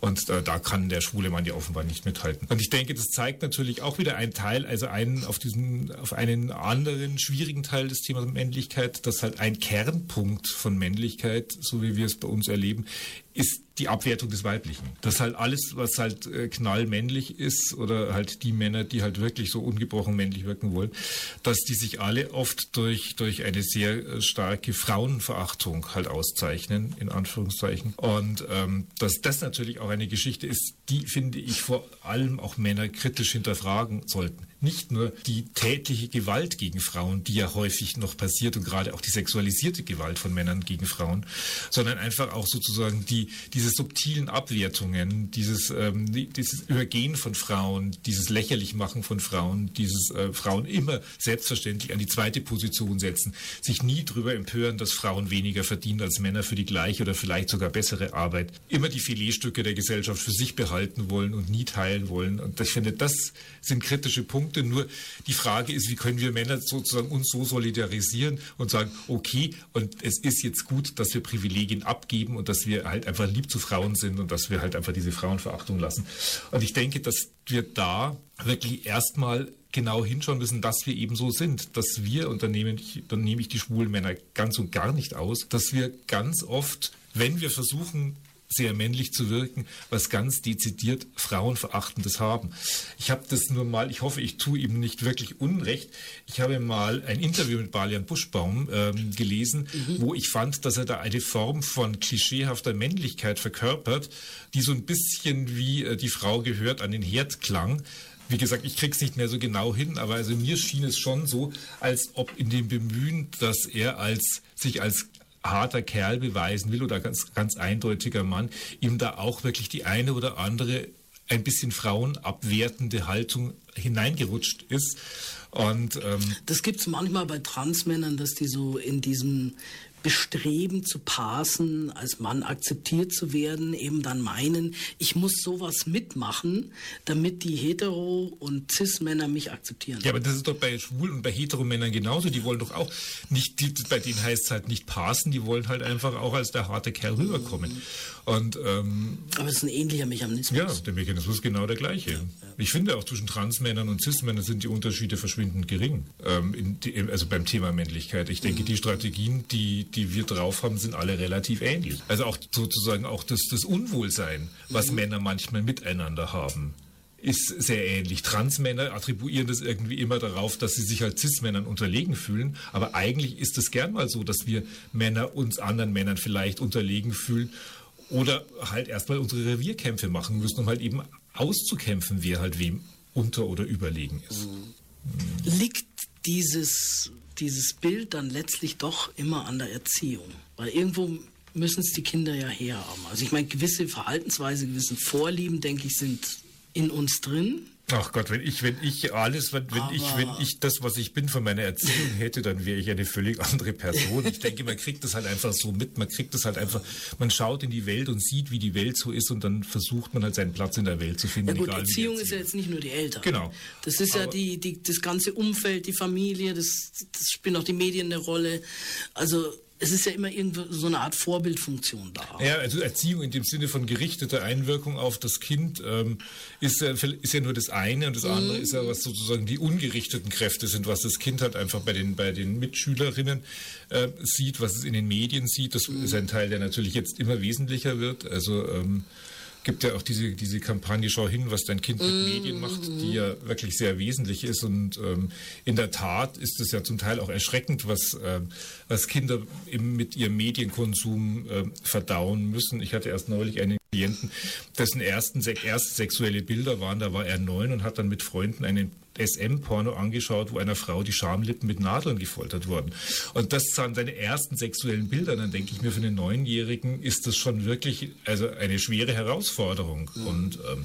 Und äh, da kann der schwule Mann ja offenbar nicht mithalten. Und ich denke, das zeigt natürlich auch wieder einen Teil, also einen auf diesen, auf einen anderen schwierigen Teil des Themas Männlichkeit, dass halt ein Kernpunkt von Männlichkeit, so wie wir es bei uns erleben, ist die Abwertung des Weiblichen. Das halt alles, was halt äh, knallmännlich ist oder halt die Männer, die halt wirklich so ungebrochen männlich wirken wollen, dass die sich alle oft durch, durch eine sehr äh, starke Frauenverachtung halt auszeichnen, in Anführungszeichen. Und ähm, dass das natürlich auch eine Geschichte ist, die finde ich vor allem auch Männer kritisch hinterfragen sollten. Nicht nur die tätliche Gewalt gegen Frauen, die ja häufig noch passiert und gerade auch die sexualisierte Gewalt von Männern gegen Frauen, sondern einfach auch sozusagen die, diese subtilen Abwertungen, dieses, ähm, dieses Übergehen von Frauen, dieses Lächerlichmachen von Frauen, dieses äh, Frauen immer selbstverständlich an die zweite Position setzen, sich nie darüber empören, dass Frauen weniger verdienen als Männer für die gleiche oder vielleicht sogar bessere Arbeit, immer die Filetstücke der Gesellschaft für sich behalten wollen und nie teilen wollen. Und ich finde, das sind kritische Punkte. Nur die Frage ist, wie können wir Männer sozusagen uns so solidarisieren und sagen, okay, und es ist jetzt gut, dass wir Privilegien abgeben und dass wir halt einfach lieb zu Frauen sind und dass wir halt einfach diese Frauenverachtung lassen. Und ich denke, dass wir da wirklich erstmal genau hinschauen müssen, dass wir eben so sind, dass wir, und dann nehme ich, dann nehme ich die schwulen Männer ganz und gar nicht aus, dass wir ganz oft, wenn wir versuchen, sehr männlich zu wirken, was ganz dezidiert Frauenverachtendes haben. Ich habe das nur mal, ich hoffe, ich tue ihm nicht wirklich Unrecht. Ich habe mal ein Interview mit Balian Buschbaum ähm, gelesen, mhm. wo ich fand, dass er da eine Form von klischeehafter Männlichkeit verkörpert, die so ein bisschen wie äh, die Frau gehört an den Herd klang. Wie gesagt, ich krieg's nicht mehr so genau hin, aber also mir schien es schon so, als ob in dem Bemühen, dass er als sich als harter Kerl beweisen will oder ganz, ganz eindeutiger Mann, ihm da auch wirklich die eine oder andere ein bisschen frauenabwertende Haltung hineingerutscht ist. Und, ähm, das gibt es manchmal bei Transmännern, dass die so in diesem Bestreben zu passen, als Mann akzeptiert zu werden, eben dann meinen, ich muss sowas mitmachen, damit die Hetero- und Cis-Männer mich akzeptieren. Ja, aber das ist doch bei Schwulen und bei Heteromännern genauso. Die wollen doch auch nicht, die, bei denen heißt es halt nicht passen, die wollen halt einfach auch als der harte Kerl rüberkommen. Mhm. Und, ähm, aber es ist ein ähnlicher Mechanismus. Ja, der Mechanismus ist genau der gleiche. Ja, ja. Ich finde auch zwischen Transmännern und Cis-Männern sind die Unterschiede verschwindend gering. Ähm, die, also beim Thema Männlichkeit. Ich denke, mhm. die Strategien, die die wir drauf haben, sind alle relativ ähnlich. Also auch sozusagen auch das, das Unwohlsein, was mhm. Männer manchmal miteinander haben ist sehr ähnlich. Transmänner attribuieren das irgendwie immer darauf, dass sie sich als Cis-Männern unterlegen fühlen. Aber eigentlich ist es gern mal so, dass wir Männer uns anderen Männern vielleicht unterlegen fühlen oder halt erstmal unsere Revierkämpfe machen müssen, um halt eben auszukämpfen, wer halt wem unter- oder überlegen ist. Mhm. Liegt dieses dieses Bild dann letztlich doch immer an der Erziehung. Weil irgendwo müssen es die Kinder ja herhaben. Also ich meine, gewisse Verhaltensweise, gewisse Vorlieben, denke ich, sind in uns drin. Ach Gott, wenn ich, wenn ich alles, wenn, wenn ich, wenn ich das, was ich bin, von meiner Erziehung hätte, dann wäre ich eine völlig andere Person. Ich denke, man kriegt das halt einfach so mit. Man kriegt das halt einfach, man schaut in die Welt und sieht, wie die Welt so ist und dann versucht man halt seinen Platz in der Welt zu finden. Ja gut, egal, Erziehung, Erziehung ist ja jetzt nicht nur die Eltern. Genau. Das ist Aber ja die, die, das ganze Umfeld, die Familie, das, das spielen auch die Medien eine Rolle. Also es ist ja immer irgendwo so eine Art Vorbildfunktion da. Ja, also Erziehung in dem Sinne von gerichteter Einwirkung auf das Kind ähm, ist, ja, ist ja nur das eine und das andere mhm. ist ja, was sozusagen die ungerichteten Kräfte sind, was das Kind halt einfach bei den, bei den Mitschülerinnen äh, sieht, was es in den Medien sieht. Das mhm. ist ein Teil, der natürlich jetzt immer wesentlicher wird. Also ähm, gibt ja auch diese, diese Kampagne Schau hin, was dein Kind mit mm. Medien macht, die ja wirklich sehr wesentlich ist. Und ähm, in der Tat ist es ja zum Teil auch erschreckend, was, äh, was Kinder eben mit ihrem Medienkonsum äh, verdauen müssen. Ich hatte erst neulich einen Klienten, dessen ersten, erste sexuelle Bilder waren, da war er neun und hat dann mit Freunden einen SM-Porno angeschaut, wo einer Frau die Schamlippen mit Nadeln gefoltert wurden. Und das waren seine ersten sexuellen Bilder. Dann denke ich mir, für einen Neunjährigen ist das schon wirklich also eine schwere Herausforderung. Mhm. Und ähm,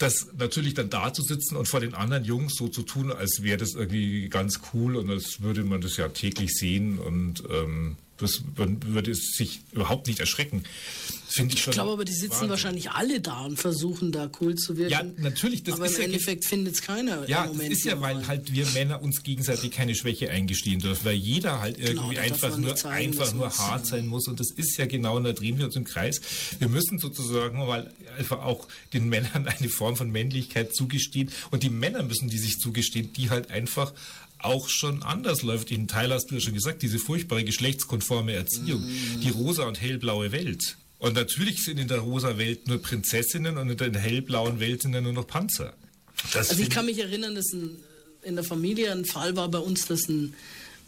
das natürlich dann da zu sitzen und vor den anderen Jungs so zu tun, als wäre das irgendwie ganz cool und als würde man das ja täglich sehen und ähm, das, man würde es sich überhaupt nicht erschrecken. Finde ich, ich glaube aber, die sitzen Wahnsinn. wahrscheinlich alle da und versuchen da cool zu wirken. Ja, natürlich. Das aber ist im ja Endeffekt findet es keiner. Ja, das ist ja, weil halt wir Männer uns gegenseitig keine Schwäche eingestehen dürfen, weil jeder halt genau, irgendwie genau, einfach nur, einfach nur hart sein muss. Und das ist ja genau, und da drehen wir uns im Kreis. Wir müssen sozusagen mal einfach auch den Männern eine Form von Männlichkeit zugestehen. Und die Männer müssen die sich zugestehen, die halt einfach auch schon anders läuft. In Teil hast du ja schon gesagt, diese furchtbare geschlechtskonforme Erziehung, mm. die rosa und hellblaue Welt. Und natürlich sind in der rosa Welt nur Prinzessinnen und in der hellblauen Welt sind ja nur noch Panzer. Das also ich kann mich erinnern, dass ein, in der Familie ein Fall war bei uns, dass ein,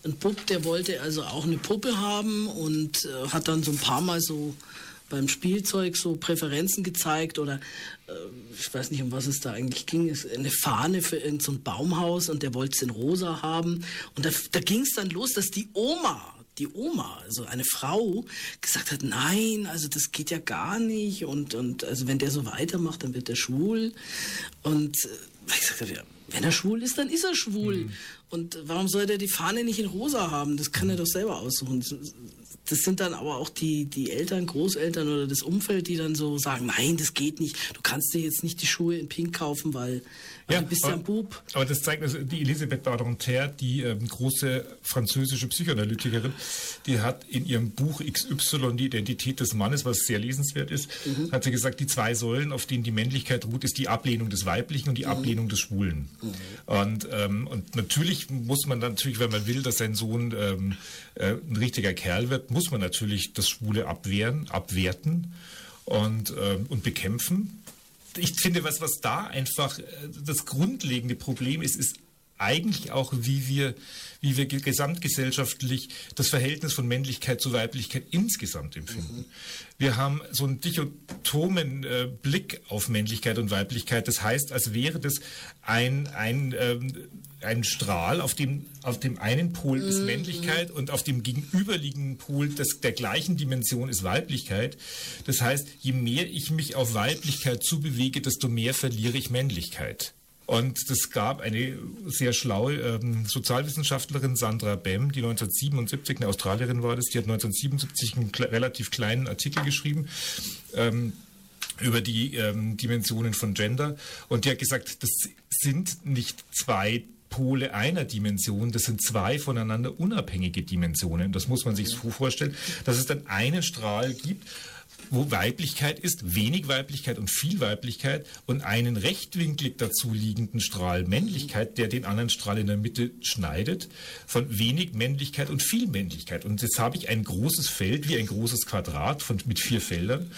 ein Bub, der wollte also auch eine Puppe haben und äh, hat dann so ein paar Mal so beim Spielzeug so Präferenzen gezeigt oder äh, ich weiß nicht, um was es da eigentlich ging, eine Fahne für irgendein so Baumhaus und der wollte es in rosa haben. Und da, da ging es dann los, dass die Oma die Oma, also eine Frau, gesagt hat, nein, also das geht ja gar nicht und, und also wenn der so weitermacht, dann wird er schwul. Und äh, ich gesagt habe, ja, wenn er schwul ist, dann ist er schwul. Mhm. Und warum soll der die Fahne nicht in rosa haben? Das kann er doch selber aussuchen das sind dann aber auch die, die Eltern, Großeltern oder das Umfeld, die dann so sagen, nein, das geht nicht. Du kannst dir jetzt nicht die Schuhe in Pink kaufen, weil ja, du bist ja ein Bub. Aber das zeigt, also die Elisabeth Badinter, die ähm, große französische Psychoanalytikerin, die hat in ihrem Buch XY, die Identität des Mannes, was sehr lesenswert ist, mhm. hat sie gesagt, die zwei Säulen, auf denen die Männlichkeit ruht, ist die Ablehnung des Weiblichen und die mhm. Ablehnung des Schwulen. Mhm. Und, ähm, und natürlich muss man natürlich, wenn man will, dass sein Sohn ähm, äh, ein richtiger Kerl wird, muss man natürlich das Schwule abwehren, abwerten und, äh, und bekämpfen. Ich finde, was, was da einfach äh, das grundlegende Problem ist, ist eigentlich auch, wie wir, wie wir gesamtgesellschaftlich das Verhältnis von Männlichkeit zu Weiblichkeit insgesamt empfinden. Mhm. Wir haben so einen dichotomen äh, Blick auf Männlichkeit und Weiblichkeit. Das heißt, als wäre das ein, ein ähm, ein Strahl, auf dem, auf dem einen Pol ist mhm. Männlichkeit und auf dem gegenüberliegenden Pol des, der gleichen Dimension ist Weiblichkeit. Das heißt, je mehr ich mich auf Weiblichkeit zubewege, desto mehr verliere ich Männlichkeit. Und es gab eine sehr schlaue ähm, Sozialwissenschaftlerin, Sandra Bem, die 1977, eine Australierin war das, die hat 1977 einen kle relativ kleinen Artikel geschrieben. Ähm, über die ähm, Dimensionen von Gender. Und die hat gesagt, das sind nicht zwei Pole einer Dimension, das sind zwei voneinander unabhängige Dimensionen. Das muss man sich so vorstellen, dass es dann einen Strahl gibt, wo Weiblichkeit ist, wenig Weiblichkeit und viel Weiblichkeit und einen rechtwinklig dazu liegenden Strahl Männlichkeit, der den anderen Strahl in der Mitte schneidet, von wenig Männlichkeit und viel Männlichkeit. Und jetzt habe ich ein großes Feld wie ein großes Quadrat von, mit vier Feldern,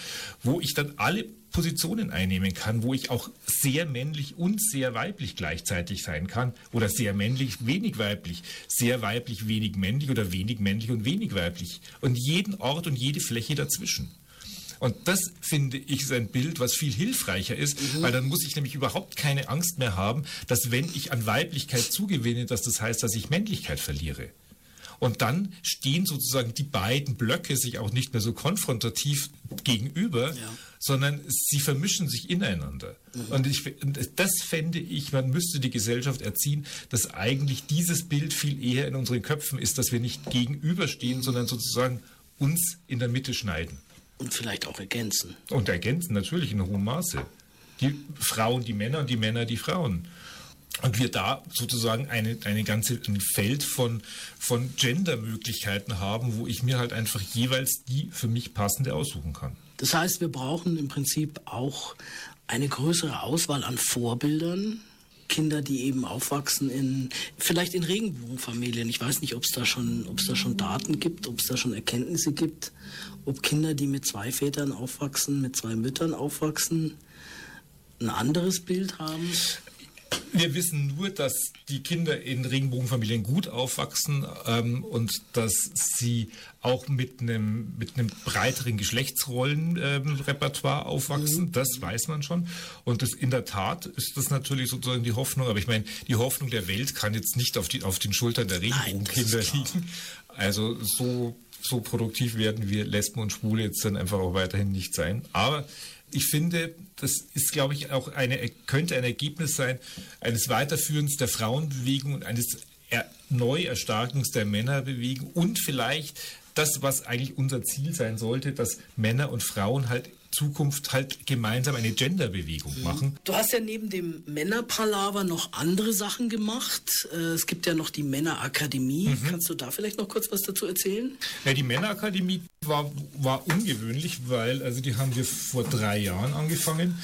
wo ich dann alle Positionen einnehmen kann, wo ich auch sehr männlich und sehr weiblich gleichzeitig sein kann oder sehr männlich, wenig weiblich, sehr weiblich, wenig männlich oder wenig männlich und wenig weiblich und jeden Ort und jede Fläche dazwischen. Und das finde ich ist ein Bild, was viel hilfreicher ist, mhm. weil dann muss ich nämlich überhaupt keine Angst mehr haben, dass wenn ich an Weiblichkeit zugewinne, dass das heißt, dass ich Männlichkeit verliere. Und dann stehen sozusagen die beiden Blöcke sich auch nicht mehr so konfrontativ gegenüber, ja. sondern sie vermischen sich ineinander. Mhm. Und ich, das fände ich, man müsste die Gesellschaft erziehen, dass eigentlich dieses Bild viel eher in unseren Köpfen ist, dass wir nicht gegenüberstehen, sondern sozusagen uns in der Mitte schneiden. Und vielleicht auch ergänzen. Und ergänzen, natürlich in hohem Maße. Die Frauen, die Männer und die Männer, die Frauen. Und wir da sozusagen eine, eine ganze ein Feld von, von Gender-Möglichkeiten haben, wo ich mir halt einfach jeweils die für mich passende aussuchen kann. Das heißt, wir brauchen im Prinzip auch eine größere Auswahl an Vorbildern. Kinder, die eben aufwachsen in, vielleicht in Regenbogenfamilien. Ich weiß nicht, ob es da schon, ob es da schon Daten gibt, ob es da schon Erkenntnisse gibt, ob Kinder, die mit zwei Vätern aufwachsen, mit zwei Müttern aufwachsen, ein anderes Bild haben? Wir wissen nur, dass die Kinder in Regenbogenfamilien gut aufwachsen ähm, und dass sie auch mit einem, mit einem breiteren Geschlechtsrollenrepertoire ähm, aufwachsen. Mhm. Das weiß man schon. Und das, in der Tat ist das natürlich sozusagen die Hoffnung. Aber ich meine, die Hoffnung der Welt kann jetzt nicht auf, die, auf den Schultern der Regenbogenkinder liegen. Also so, so produktiv werden wir Lesben und Schwule jetzt dann einfach auch weiterhin nicht sein. Aber ich finde, das ist, glaube ich, auch eine, könnte ein Ergebnis sein eines Weiterführens der Frauenbewegung und eines er Neuerstarkens der Männerbewegung und vielleicht das, was eigentlich unser Ziel sein sollte, dass Männer und Frauen halt Zukunft halt gemeinsam eine Genderbewegung mhm. machen. Du hast ja neben dem Männerpalaver noch andere Sachen gemacht. Äh, es gibt ja noch die Männerakademie. Mhm. Kannst du da vielleicht noch kurz was dazu erzählen? Ja, die Männerakademie war, war ungewöhnlich, weil, also die haben wir vor drei Jahren angefangen.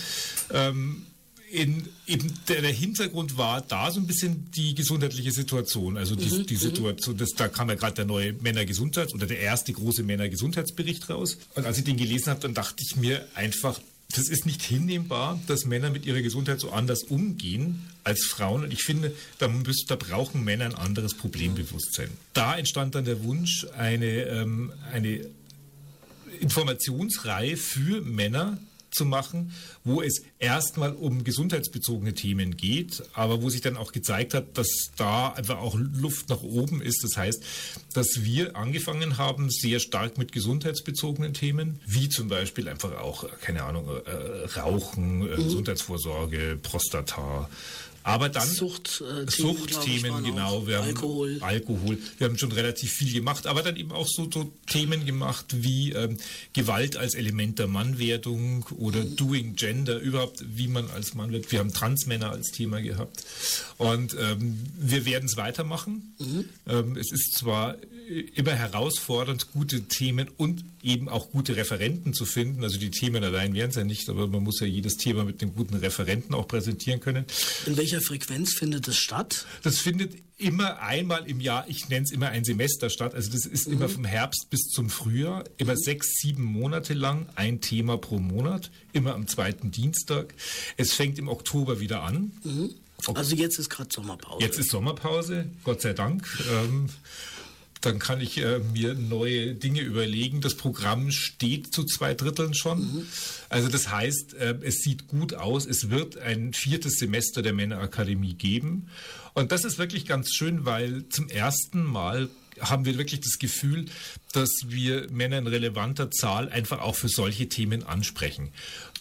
Ähm, in, eben der, der, Hintergrund war da so ein bisschen die gesundheitliche Situation. Also die, mhm, die mhm. Situation, das, da kam ja gerade der neue Männergesundheits- oder der erste große Männergesundheitsbericht raus. Und als ich den gelesen habe, dann dachte ich mir einfach, das ist nicht hinnehmbar, dass Männer mit ihrer Gesundheit so anders umgehen als Frauen. Und ich finde, da, müssen, da brauchen Männer ein anderes Problembewusstsein. Da entstand dann der Wunsch, eine, ähm, eine Informationsreihe für Männer zu machen, wo es erstmal um gesundheitsbezogene Themen geht, aber wo sich dann auch gezeigt hat, dass da einfach auch Luft nach oben ist. Das heißt, dass wir angefangen haben, sehr stark mit gesundheitsbezogenen Themen, wie zum Beispiel einfach auch, keine Ahnung, äh, Rauchen, äh, mhm. Gesundheitsvorsorge, Prostata, aber dann Suchtthemen, Suchtthemen genau. Wir Alkohol. Haben Alkohol. Wir haben schon relativ viel gemacht, aber dann eben auch so, so Themen gemacht wie ähm, Gewalt als Element der Mannwerdung oder mhm. Doing Gender, überhaupt wie man als Mann wird. Wir haben Transmänner als Thema gehabt. Und ähm, wir werden es weitermachen. Mhm. Ähm, es ist zwar immer herausfordernd, gute Themen und eben auch gute Referenten zu finden. Also die Themen allein wären es ja nicht, aber man muss ja jedes Thema mit einem guten Referenten auch präsentieren können. In welcher Frequenz findet es statt? Das findet immer einmal im Jahr, ich nenne es immer ein Semester statt. Also das ist mhm. immer vom Herbst bis zum Frühjahr, immer mhm. sechs, sieben Monate lang, ein Thema pro Monat, immer am zweiten Dienstag. Es fängt im Oktober wieder an. Mhm. Also jetzt ist gerade Sommerpause. Jetzt ist Sommerpause, Gott sei Dank. Ähm, dann kann ich äh, mir neue Dinge überlegen. Das Programm steht zu zwei Dritteln schon. Mhm. Also das heißt, äh, es sieht gut aus. Es wird ein viertes Semester der Männerakademie geben. Und das ist wirklich ganz schön, weil zum ersten Mal haben wir wirklich das Gefühl, dass wir Männer in relevanter Zahl einfach auch für solche Themen ansprechen.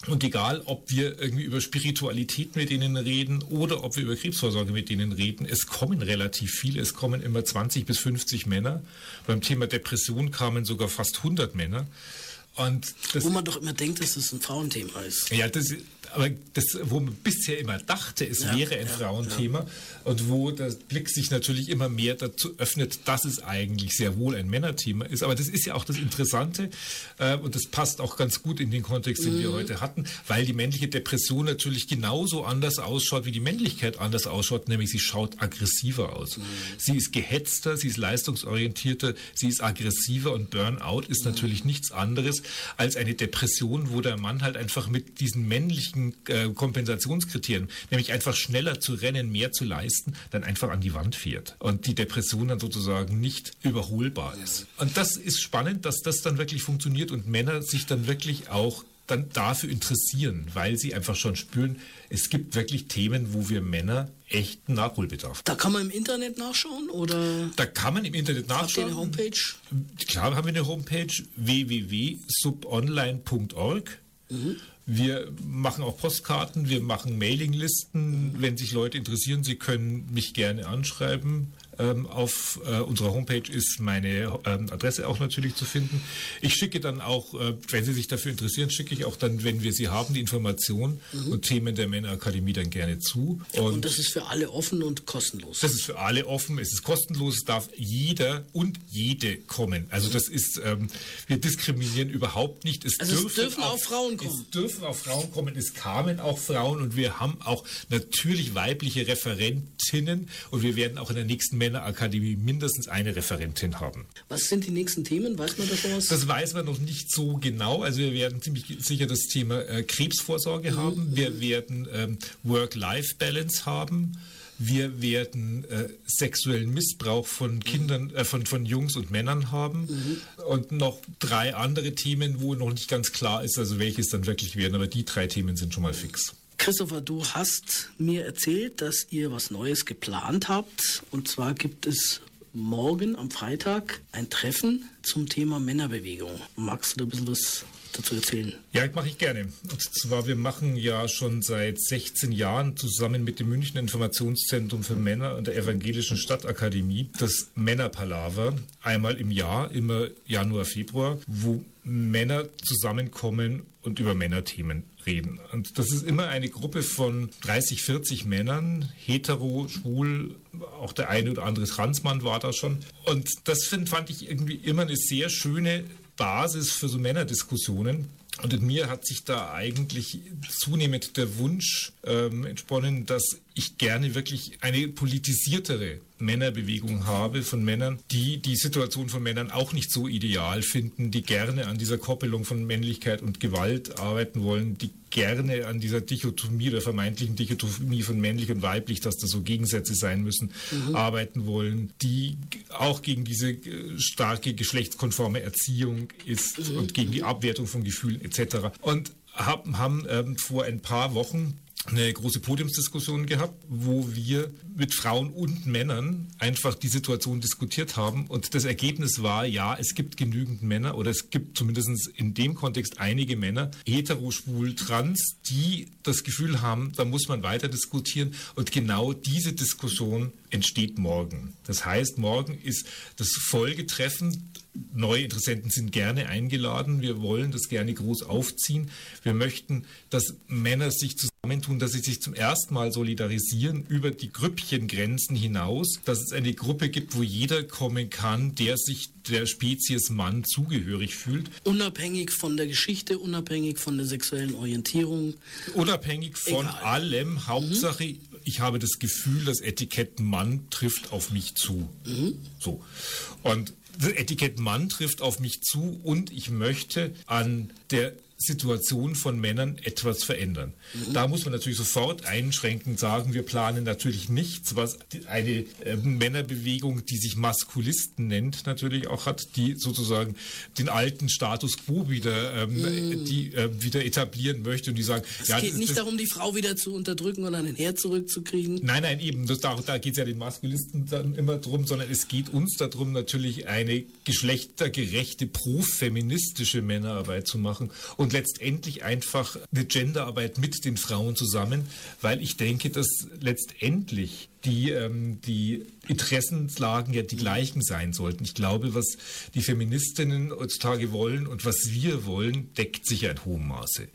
Und egal, ob wir irgendwie über Spiritualität mit ihnen reden oder ob wir über Krebsvorsorge mit ihnen reden, es kommen relativ viele. Es kommen immer 20 bis 50 Männer. Beim Thema Depression kamen sogar fast 100 Männer. Und das, Wo man doch immer denkt, dass das ein Frauenthema ist. Ja, das, aber das, wo man bisher immer dachte, es ja, wäre ein ja, Frauenthema ja. und wo der Blick sich natürlich immer mehr dazu öffnet, dass es eigentlich sehr wohl ein Männerthema ist. Aber das ist ja auch das Interessante äh, und das passt auch ganz gut in den Kontext, den mhm. wir heute hatten, weil die männliche Depression natürlich genauso anders ausschaut, wie die Männlichkeit anders ausschaut, nämlich sie schaut aggressiver aus. Mhm. Sie ist gehetzter, sie ist leistungsorientierter, sie ist aggressiver und Burnout ist mhm. natürlich nichts anderes als eine Depression, wo der Mann halt einfach mit diesen männlichen wichtigen äh, Kompensationskriterien, nämlich einfach schneller zu rennen, mehr zu leisten, dann einfach an die Wand fährt und die Depression dann sozusagen nicht überholbar ist. Und das ist spannend, dass das dann wirklich funktioniert und Männer sich dann wirklich auch dann dafür interessieren, weil sie einfach schon spüren, es gibt wirklich Themen, wo wir Männer echten Nachholbedarf. Da kann man im Internet nachschauen oder? Da kann man im Internet nachschauen. Habt ihr eine Homepage? Klar haben wir eine Homepage www.subonline.org. Mhm. Wir machen auch Postkarten, wir machen Mailinglisten. Wenn sich Leute interessieren, sie können mich gerne anschreiben. Ähm, auf äh, unserer Homepage ist meine ähm, Adresse auch natürlich zu finden. Ich schicke dann auch, äh, wenn Sie sich dafür interessieren, schicke ich auch dann, wenn wir sie haben, die Informationen mhm. und Themen der Männerakademie dann gerne zu. Und, und, das ist für alle offen und kostenlos. Das ist für alle offen, es ist kostenlos, es darf jeder und jede kommen. Also mhm. das ist, ähm, wir diskriminieren überhaupt nicht. Es, also dürfen, es dürfen auch, auch, Frauen kommen. Es dürfen auch Frauen kommen, es kamen auch Frauen und wir haben auch natürlich weibliche Referentinnen und wir werden auch in der nächsten Männer Männerakademie mindestens eine Referentin haben. Was sind die nächsten Themen? Weiß man das was? Das weiß man noch nicht so genau. Also wir werden ziemlich sicher das Thema äh, Krebsvorsorge mhm. haben. Wir werden ähm, Work-Life-Balance haben. Wir werden äh, sexuellen Missbrauch von Kindern, äh, von, von Jungs und Männern haben mhm. und noch drei andere Themen, wo noch nicht ganz klar ist, also welches dann wirklich werden. Aber die drei Themen sind schon mal fix. Christopher, du hast mir erzählt, dass ihr was Neues geplant habt. Und zwar gibt es morgen am Freitag ein Treffen zum Thema Männerbewegung. Magst du da ein bisschen was dazu erzählen? Ja, mache ich gerne. Und zwar, wir machen ja schon seit 16 Jahren zusammen mit dem München Informationszentrum für Männer und der Evangelischen Stadtakademie das Männerpalaver einmal im Jahr, immer Januar, Februar, wo Männer zusammenkommen und über Männerthemen reden. Und das ist immer eine Gruppe von 30, 40 Männern, hetero, schwul, auch der eine oder andere Transmann war da schon. Und das find, fand ich irgendwie immer eine sehr schöne Basis für so Männerdiskussionen. Und in mir hat sich da eigentlich zunehmend der Wunsch ähm, entsponnen, dass ich gerne wirklich eine politisiertere Männerbewegung habe von Männern, die die Situation von Männern auch nicht so ideal finden, die gerne an dieser Koppelung von Männlichkeit und Gewalt arbeiten wollen, die gerne an dieser Dichotomie der vermeintlichen Dichotomie von männlich und weiblich, dass das so Gegensätze sein müssen, mhm. arbeiten wollen, die auch gegen diese äh, starke geschlechtskonforme Erziehung ist mhm. und gegen die Abwertung von Gefühlen etc. Und haben, haben ähm, vor ein paar Wochen eine große Podiumsdiskussion gehabt, wo wir mit Frauen und Männern einfach die Situation diskutiert haben. Und das Ergebnis war, ja, es gibt genügend Männer oder es gibt zumindest in dem Kontext einige Männer, hetero, schwul, trans, die das Gefühl haben, da muss man weiter diskutieren. Und genau diese Diskussion entsteht morgen. Das heißt, morgen ist das Folgetreffen Neue Interessenten sind gerne eingeladen. Wir wollen das gerne groß aufziehen. Wir möchten, dass Männer sich zusammentun, dass sie sich zum ersten Mal solidarisieren über die Grüppchengrenzen hinaus, dass es eine Gruppe gibt, wo jeder kommen kann, der sich der Spezies Mann zugehörig fühlt. Unabhängig von der Geschichte, unabhängig von der sexuellen Orientierung. Unabhängig von Egal. allem. Hauptsache, mhm. ich habe das Gefühl, das Etikett Mann trifft auf mich zu. Mhm. So. Und Etikett Mann trifft auf mich zu und ich möchte an der Situation von Männern etwas verändern. Mhm. Da muss man natürlich sofort einschränkend sagen, wir planen natürlich nichts, was eine äh, Männerbewegung, die sich Maskulisten nennt, natürlich auch hat, die sozusagen den alten Status quo wieder, ähm, mhm. die, äh, wieder etablieren möchte und die sagen, es ja, geht nicht darum, die Frau wieder zu unterdrücken und an den Herd zurückzukriegen. Nein, nein, eben, das, da, da geht es ja den Maskulisten dann immer drum, sondern es geht uns darum, natürlich eine geschlechtergerechte, profeministische Männerarbeit zu machen und und letztendlich einfach eine Genderarbeit mit den Frauen zusammen, weil ich denke, dass letztendlich die, ähm, die Interessenslagen ja die gleichen sein sollten. Ich glaube, was die Feministinnen heutzutage wollen und was wir wollen, deckt sich ja in hohem Maße.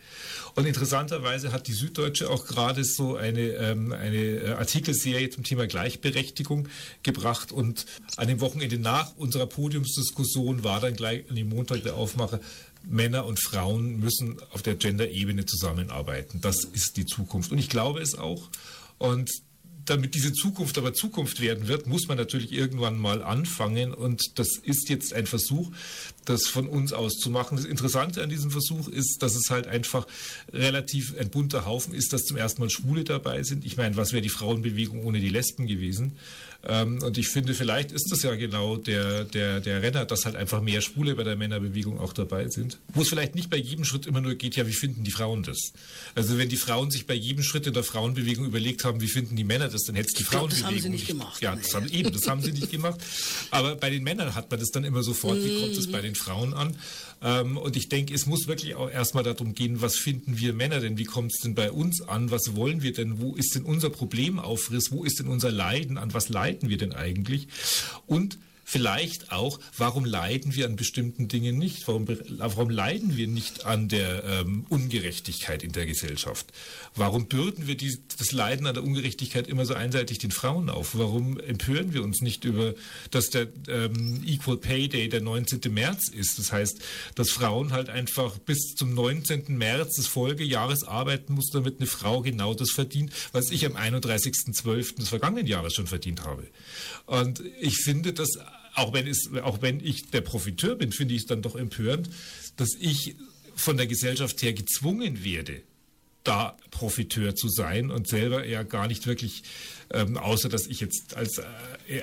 Und interessanterweise hat die Süddeutsche auch gerade so eine, ähm, eine äh, Artikelserie zum Thema Gleichberechtigung gebracht. Und an dem Wochenende nach unserer Podiumsdiskussion war dann gleich an dem Montag der Aufmacher, Männer und Frauen müssen auf der Gender-Ebene zusammenarbeiten. Das ist die Zukunft. Und ich glaube es auch. Und damit diese Zukunft aber Zukunft werden wird, muss man natürlich irgendwann mal anfangen. Und das ist jetzt ein Versuch, das von uns aus zu machen. Das Interessante an diesem Versuch ist, dass es halt einfach relativ ein bunter Haufen ist, dass zum ersten Mal Schwule dabei sind. Ich meine, was wäre die Frauenbewegung ohne die Lesben gewesen? Ähm, und ich finde, vielleicht ist das ja genau der, der, der Renner, dass halt einfach mehr Schwule bei der Männerbewegung auch dabei sind. Wo es vielleicht nicht bei jedem Schritt immer nur geht, ja, wie finden die Frauen das? Also wenn die Frauen sich bei jedem Schritt in der Frauenbewegung überlegt haben, wie finden die Männer das, dann hätte es die Frauenbewegung glaub, das haben sie nicht gemacht. Ja, das haben, eben, das haben sie nicht gemacht. Aber bei den Männern hat man das dann immer sofort, wie kommt es bei den Frauen an? Ähm, und ich denke, es muss wirklich auch erstmal darum gehen, was finden wir Männer denn? Wie kommt es denn bei uns an? Was wollen wir denn? Wo ist denn unser Problemaufriss? Wo ist denn unser Leiden? An was leiden wir denn eigentlich? Und vielleicht auch, warum leiden wir an bestimmten Dingen nicht? Warum, warum leiden wir nicht an der ähm, Ungerechtigkeit in der Gesellschaft? Warum bürden wir die, das Leiden an der Ungerechtigkeit immer so einseitig den Frauen auf? Warum empören wir uns nicht über, dass der ähm, Equal Pay Day der 19. März ist? Das heißt, dass Frauen halt einfach bis zum 19. März des Folgejahres arbeiten muss, damit eine Frau genau das verdient, was ich am 31.12. des vergangenen Jahres schon verdient habe. Und ich finde, dass auch wenn, es, auch wenn ich der Profiteur bin, finde ich es dann doch empörend, dass ich von der Gesellschaft her gezwungen werde, da Profiteur zu sein und selber ja gar nicht wirklich, ähm, außer dass ich jetzt als, äh,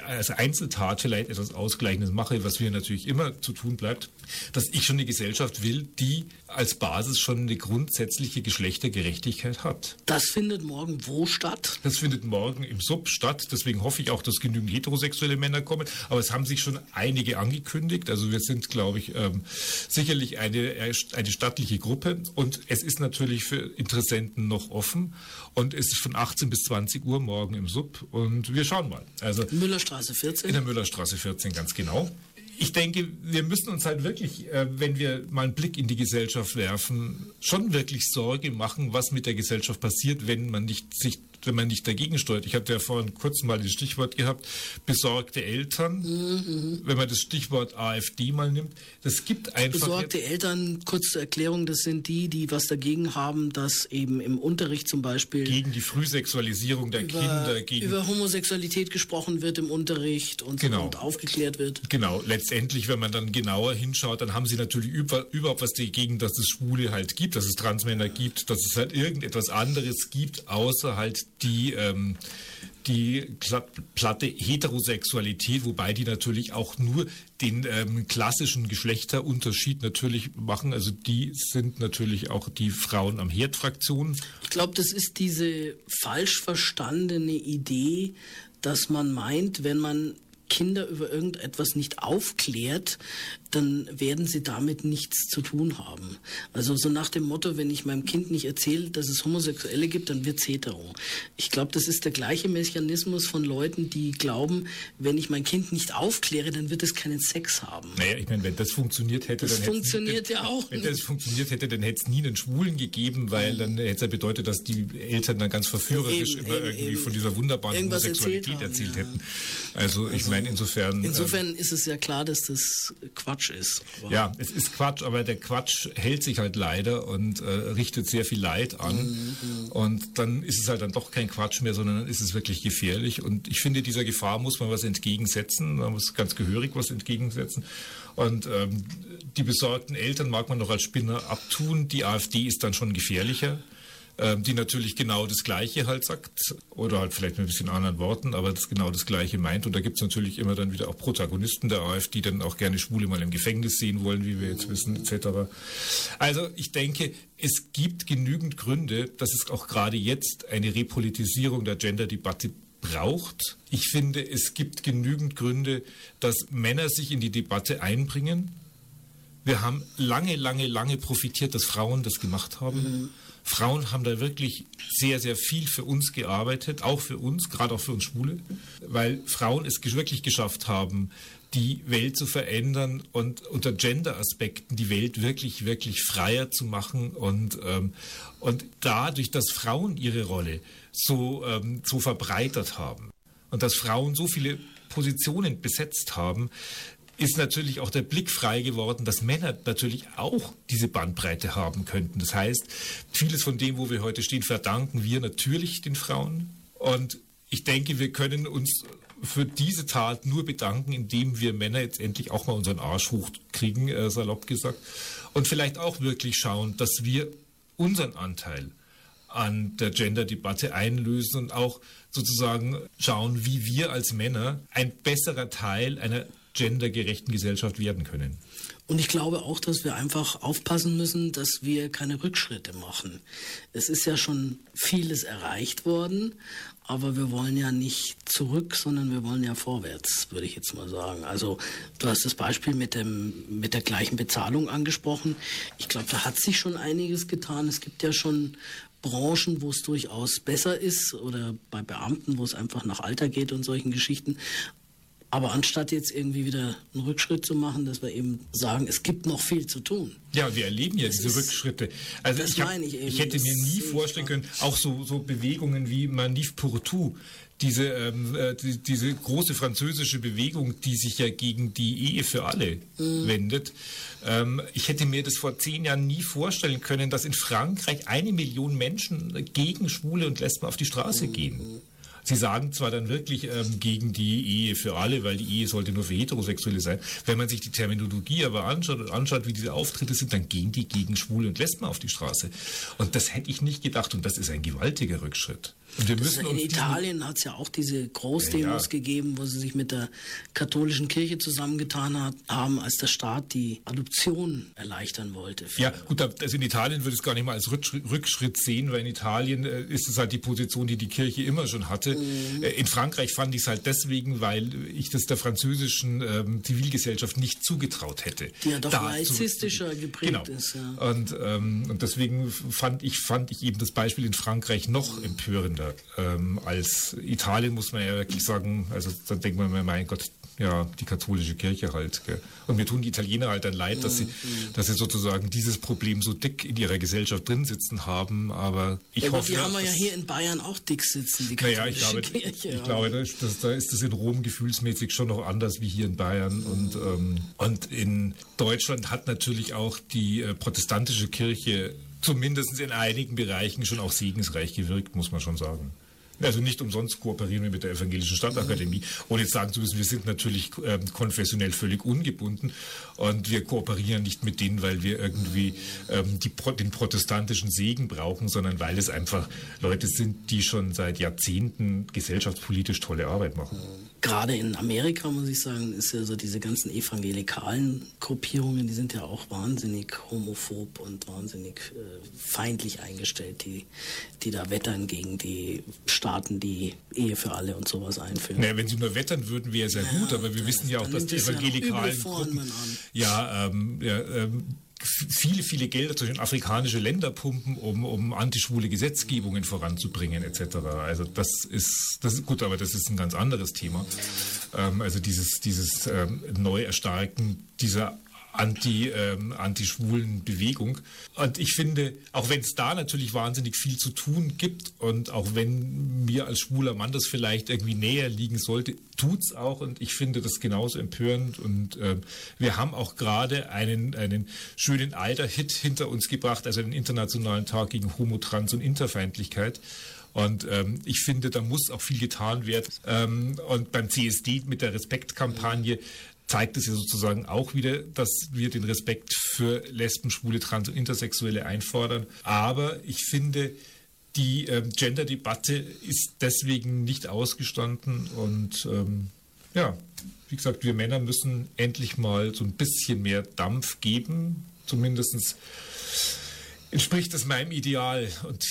als Einzeltat vielleicht etwas Ausgleichendes mache, was mir natürlich immer zu tun bleibt, dass ich schon eine Gesellschaft will, die als Basis schon eine grundsätzliche Geschlechtergerechtigkeit hat. Das findet morgen wo statt? Das findet morgen im Sub statt. Deswegen hoffe ich auch, dass genügend heterosexuelle Männer kommen. Aber es haben sich schon einige angekündigt. Also wir sind, glaube ich, ähm, sicherlich eine, eine stattliche Gruppe. Und es ist natürlich für Interessenten noch offen. Und es ist von 18 bis 20 Uhr morgen im Sub. Und wir schauen mal. Also Müllerstraße 14? In der Müllerstraße 14, ganz genau ich denke, wir müssen uns halt wirklich, äh, wenn wir mal einen Blick in die Gesellschaft werfen, schon wirklich Sorge machen, was mit der Gesellschaft passiert, wenn man nicht sich wenn man nicht dagegen steuert. Ich hatte ja vorhin kurz mal das Stichwort gehabt, besorgte Eltern. Mhm. Wenn man das Stichwort AfD mal nimmt, das gibt einfach. Besorgte Eltern, kurze Erklärung, das sind die, die was dagegen haben, dass eben im Unterricht zum Beispiel. Gegen die Frühsexualisierung der über, Kinder, gegen. Über Homosexualität gesprochen wird im Unterricht und, genau. und aufgeklärt wird. Genau, letztendlich, wenn man dann genauer hinschaut, dann haben sie natürlich über, überhaupt was dagegen, dass es Schwule halt gibt, dass es Transmänner gibt, dass es halt irgendetwas anderes gibt, außer halt die, ähm, die platte Heterosexualität, wobei die natürlich auch nur den ähm, klassischen Geschlechterunterschied natürlich machen. Also die sind natürlich auch die Frauen am Herd-Fraktion. Ich glaube, das ist diese falsch verstandene Idee, dass man meint, wenn man Kinder über irgendetwas nicht aufklärt, dann werden sie damit nichts zu tun haben. Also so nach dem Motto, wenn ich meinem Kind nicht erzähle, dass es Homosexuelle gibt, dann wird es hetero. Ich glaube, das ist der gleiche Mechanismus von Leuten, die glauben, wenn ich mein Kind nicht aufkläre, dann wird es keinen Sex haben. Naja, ich meine, wenn das funktioniert hätte, das dann funktioniert ja auch. Wenn das funktioniert hätte, dann hätte es nie einen Schwulen gegeben, weil dann hätte es ja bedeutet, dass die Eltern dann ganz verführerisch eben, immer eben, irgendwie eben. von dieser wunderbaren Irgendwas Homosexualität erzählt, erzählt haben, hätten. Also ich meine, insofern. Insofern ähm, ist es ja klar, dass das Quatsch ist. Wow. Ja, es ist Quatsch, aber der Quatsch hält sich halt leider und äh, richtet sehr viel Leid an. Mhm. Und dann ist es halt dann doch kein Quatsch mehr, sondern dann ist es wirklich gefährlich. Und ich finde, dieser Gefahr muss man was entgegensetzen. Man muss ganz gehörig was entgegensetzen. Und ähm, die besorgten Eltern mag man noch als Spinner abtun. Die AfD ist dann schon gefährlicher. Ähm, die natürlich genau das Gleiche halt sagt oder halt vielleicht mit ein bisschen anderen Worten, aber das genau das Gleiche meint. Und da gibt es natürlich immer dann wieder auch Protagonisten der AfD, die dann auch gerne Schwule mal im Gefängnis sehen wollen, wie wir jetzt wissen, etc. Also ich denke, es gibt genügend Gründe, dass es auch gerade jetzt eine Repolitisierung der Gender-Debatte braucht. Ich finde, es gibt genügend Gründe, dass Männer sich in die Debatte einbringen. Wir haben lange, lange, lange profitiert, dass Frauen das gemacht haben. Mhm. Frauen haben da wirklich sehr, sehr viel für uns gearbeitet, auch für uns, gerade auch für uns Schwule, weil Frauen es wirklich geschafft haben, die Welt zu verändern und unter Gender-Aspekten die Welt wirklich, wirklich freier zu machen und, ähm, und dadurch, dass Frauen ihre Rolle so, ähm, so verbreitert haben und dass Frauen so viele Positionen besetzt haben, ist natürlich auch der Blick frei geworden, dass Männer natürlich auch diese Bandbreite haben könnten. Das heißt, vieles von dem, wo wir heute stehen, verdanken wir natürlich den Frauen. Und ich denke, wir können uns für diese Tat nur bedanken, indem wir Männer jetzt endlich auch mal unseren Arsch hochkriegen, äh, salopp gesagt. Und vielleicht auch wirklich schauen, dass wir unseren Anteil an der Gender-Debatte einlösen und auch sozusagen schauen, wie wir als Männer ein besserer Teil einer gendergerechten Gesellschaft werden können. Und ich glaube auch, dass wir einfach aufpassen müssen, dass wir keine Rückschritte machen. Es ist ja schon vieles erreicht worden, aber wir wollen ja nicht zurück, sondern wir wollen ja vorwärts, würde ich jetzt mal sagen. Also du hast das Beispiel mit, dem, mit der gleichen Bezahlung angesprochen. Ich glaube, da hat sich schon einiges getan. Es gibt ja schon Branchen, wo es durchaus besser ist oder bei Beamten, wo es einfach nach Alter geht und solchen Geschichten. Aber anstatt jetzt irgendwie wieder einen Rückschritt zu machen, dass wir eben sagen, es gibt noch viel zu tun. Ja, wir erleben ja das diese ist, Rückschritte. Also ich, hab, ich, ich, hätte mir nie vorstellen können, auch so, so Bewegungen wie Manif pour tout, diese, ähm, äh, die, diese große französische Bewegung, die sich ja gegen die Ehe für alle mhm. wendet. Ähm, ich hätte mir das vor zehn Jahren nie vorstellen können, dass in Frankreich eine Million Menschen gegen Schwule und Lesben auf die Straße mhm. gehen. Sie sagen zwar dann wirklich ähm, gegen die Ehe für alle, weil die Ehe sollte nur für Heterosexuelle sein. Wenn man sich die Terminologie aber anschaut und anschaut, wie diese Auftritte sind, dann gehen die gegen Schwule und Lesben auf die Straße. Und das hätte ich nicht gedacht und das ist ein gewaltiger Rückschritt. In Italien hat es ja auch diese Großdemos ja, gegeben, wo sie sich mit der katholischen Kirche zusammengetan hat, haben, als der Staat die Adoption erleichtern wollte. Ja, gut, also in Italien würde ich es gar nicht mal als Rückschritt sehen, weil in Italien äh, ist es halt die Position, die die Kirche immer schon hatte. Mhm. Äh, in Frankreich fand ich es halt deswegen, weil ich das der französischen ähm, Zivilgesellschaft nicht zugetraut hätte. Die ja doch laizistischer geprägt genau. ist. Ja. Und, ähm, und deswegen fand ich, fand ich eben das Beispiel in Frankreich noch empörender ähm, als Italien, muss man ja wirklich sagen. Also dann denkt man mir, mein Gott, ja, die katholische Kirche halt. Gell? Und mir tun die Italiener halt dann leid, dass sie, mhm. dass sie sozusagen dieses Problem so dick in ihrer Gesellschaft drin sitzen haben. Aber ich ja, hoffe. Die haben wir ja hier in Bayern auch dick sitzen, die katholische naja, ich glaube, Kirche. Ich glaube, das, da ist das in Rom gefühlsmäßig schon noch anders wie hier in Bayern. Mhm. Und, ähm, und in Deutschland hat natürlich auch die äh, protestantische Kirche zumindest in einigen Bereichen schon auch segensreich gewirkt, muss man schon sagen. Also nicht umsonst kooperieren wir mit der Evangelischen Stadtakademie. Ohne jetzt sagen zu müssen, wir sind natürlich äh, konfessionell völlig ungebunden und wir kooperieren nicht mit denen, weil wir irgendwie ähm, die, den protestantischen Segen brauchen, sondern weil es einfach Leute sind, die schon seit Jahrzehnten gesellschaftspolitisch tolle Arbeit machen. Gerade in Amerika, muss ich sagen, ist ja so diese ganzen evangelikalen Gruppierungen, die sind ja auch wahnsinnig homophob und wahnsinnig äh, feindlich eingestellt, die, die da wettern gegen die Staaten, die Ehe für alle und sowas einführen. Naja, wenn sie nur wettern würden, wäre es ja, gut, aber wir wissen ja auch, dass die evangelikalen ja Gruppen ja, ähm, ja ähm, viele, viele Gelder durch afrikanische Länder pumpen, um, um antischwule Gesetzgebungen voranzubringen etc. Also das ist, das ist gut, aber das ist ein ganz anderes Thema. Ähm, also dieses, dieses ähm, Neuerstarken dieser anti, ähm, anti-schwulen Bewegung. Und ich finde, auch wenn es da natürlich wahnsinnig viel zu tun gibt und auch wenn mir als schwuler Mann das vielleicht irgendwie näher liegen sollte, tut's auch und ich finde das genauso empörend und äh, wir haben auch gerade einen, einen schönen Alter-Hit hinter uns gebracht, also den Internationalen Tag gegen Homo, Trans und Interfeindlichkeit. Und ähm, ich finde, da muss auch viel getan werden. Ähm, und beim CSD mit der Respektkampagne zeigt es ja sozusagen auch wieder, dass wir den Respekt für Lesben, Schwule, Trans und Intersexuelle einfordern. Aber ich finde, die ähm, Gender-Debatte ist deswegen nicht ausgestanden und ähm, ja, wie gesagt, wir Männer müssen endlich mal so ein bisschen mehr Dampf geben. Zumindest entspricht das meinem Ideal und,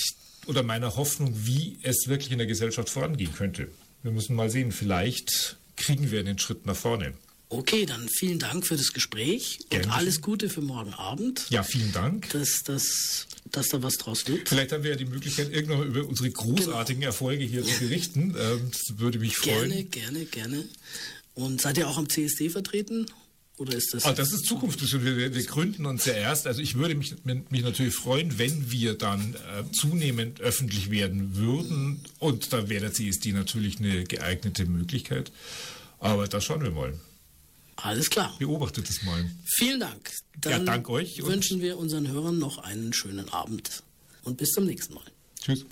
oder meiner Hoffnung, wie es wirklich in der Gesellschaft vorangehen könnte. Wir müssen mal sehen, vielleicht kriegen wir einen Schritt nach vorne. Okay, dann vielen Dank für das Gespräch Gerne. und alles Gute für morgen Abend. Ja, vielen Dank. Dass, dass, dass da was draus wird. Vielleicht haben wir ja die Möglichkeit, irgendwann über unsere großartigen genau. Erfolge hier zu berichten. Ähm, das würde mich freuen. Gerne, gerne, gerne. Und seid ihr auch am CSD vertreten? Oder ist das? Ah, das ist Zukunft. Wir, wir, gründen uns ja erst. Also ich würde mich, mich natürlich freuen, wenn wir dann äh, zunehmend öffentlich werden würden. Und da wäre der CSD natürlich eine geeignete Möglichkeit. Aber das schauen wir mal. Alles klar. Beobachtet es mal. Vielen Dank. Dann ja, dank euch. wünschen wir unseren Hörern noch einen schönen Abend und bis zum nächsten Mal. Tschüss.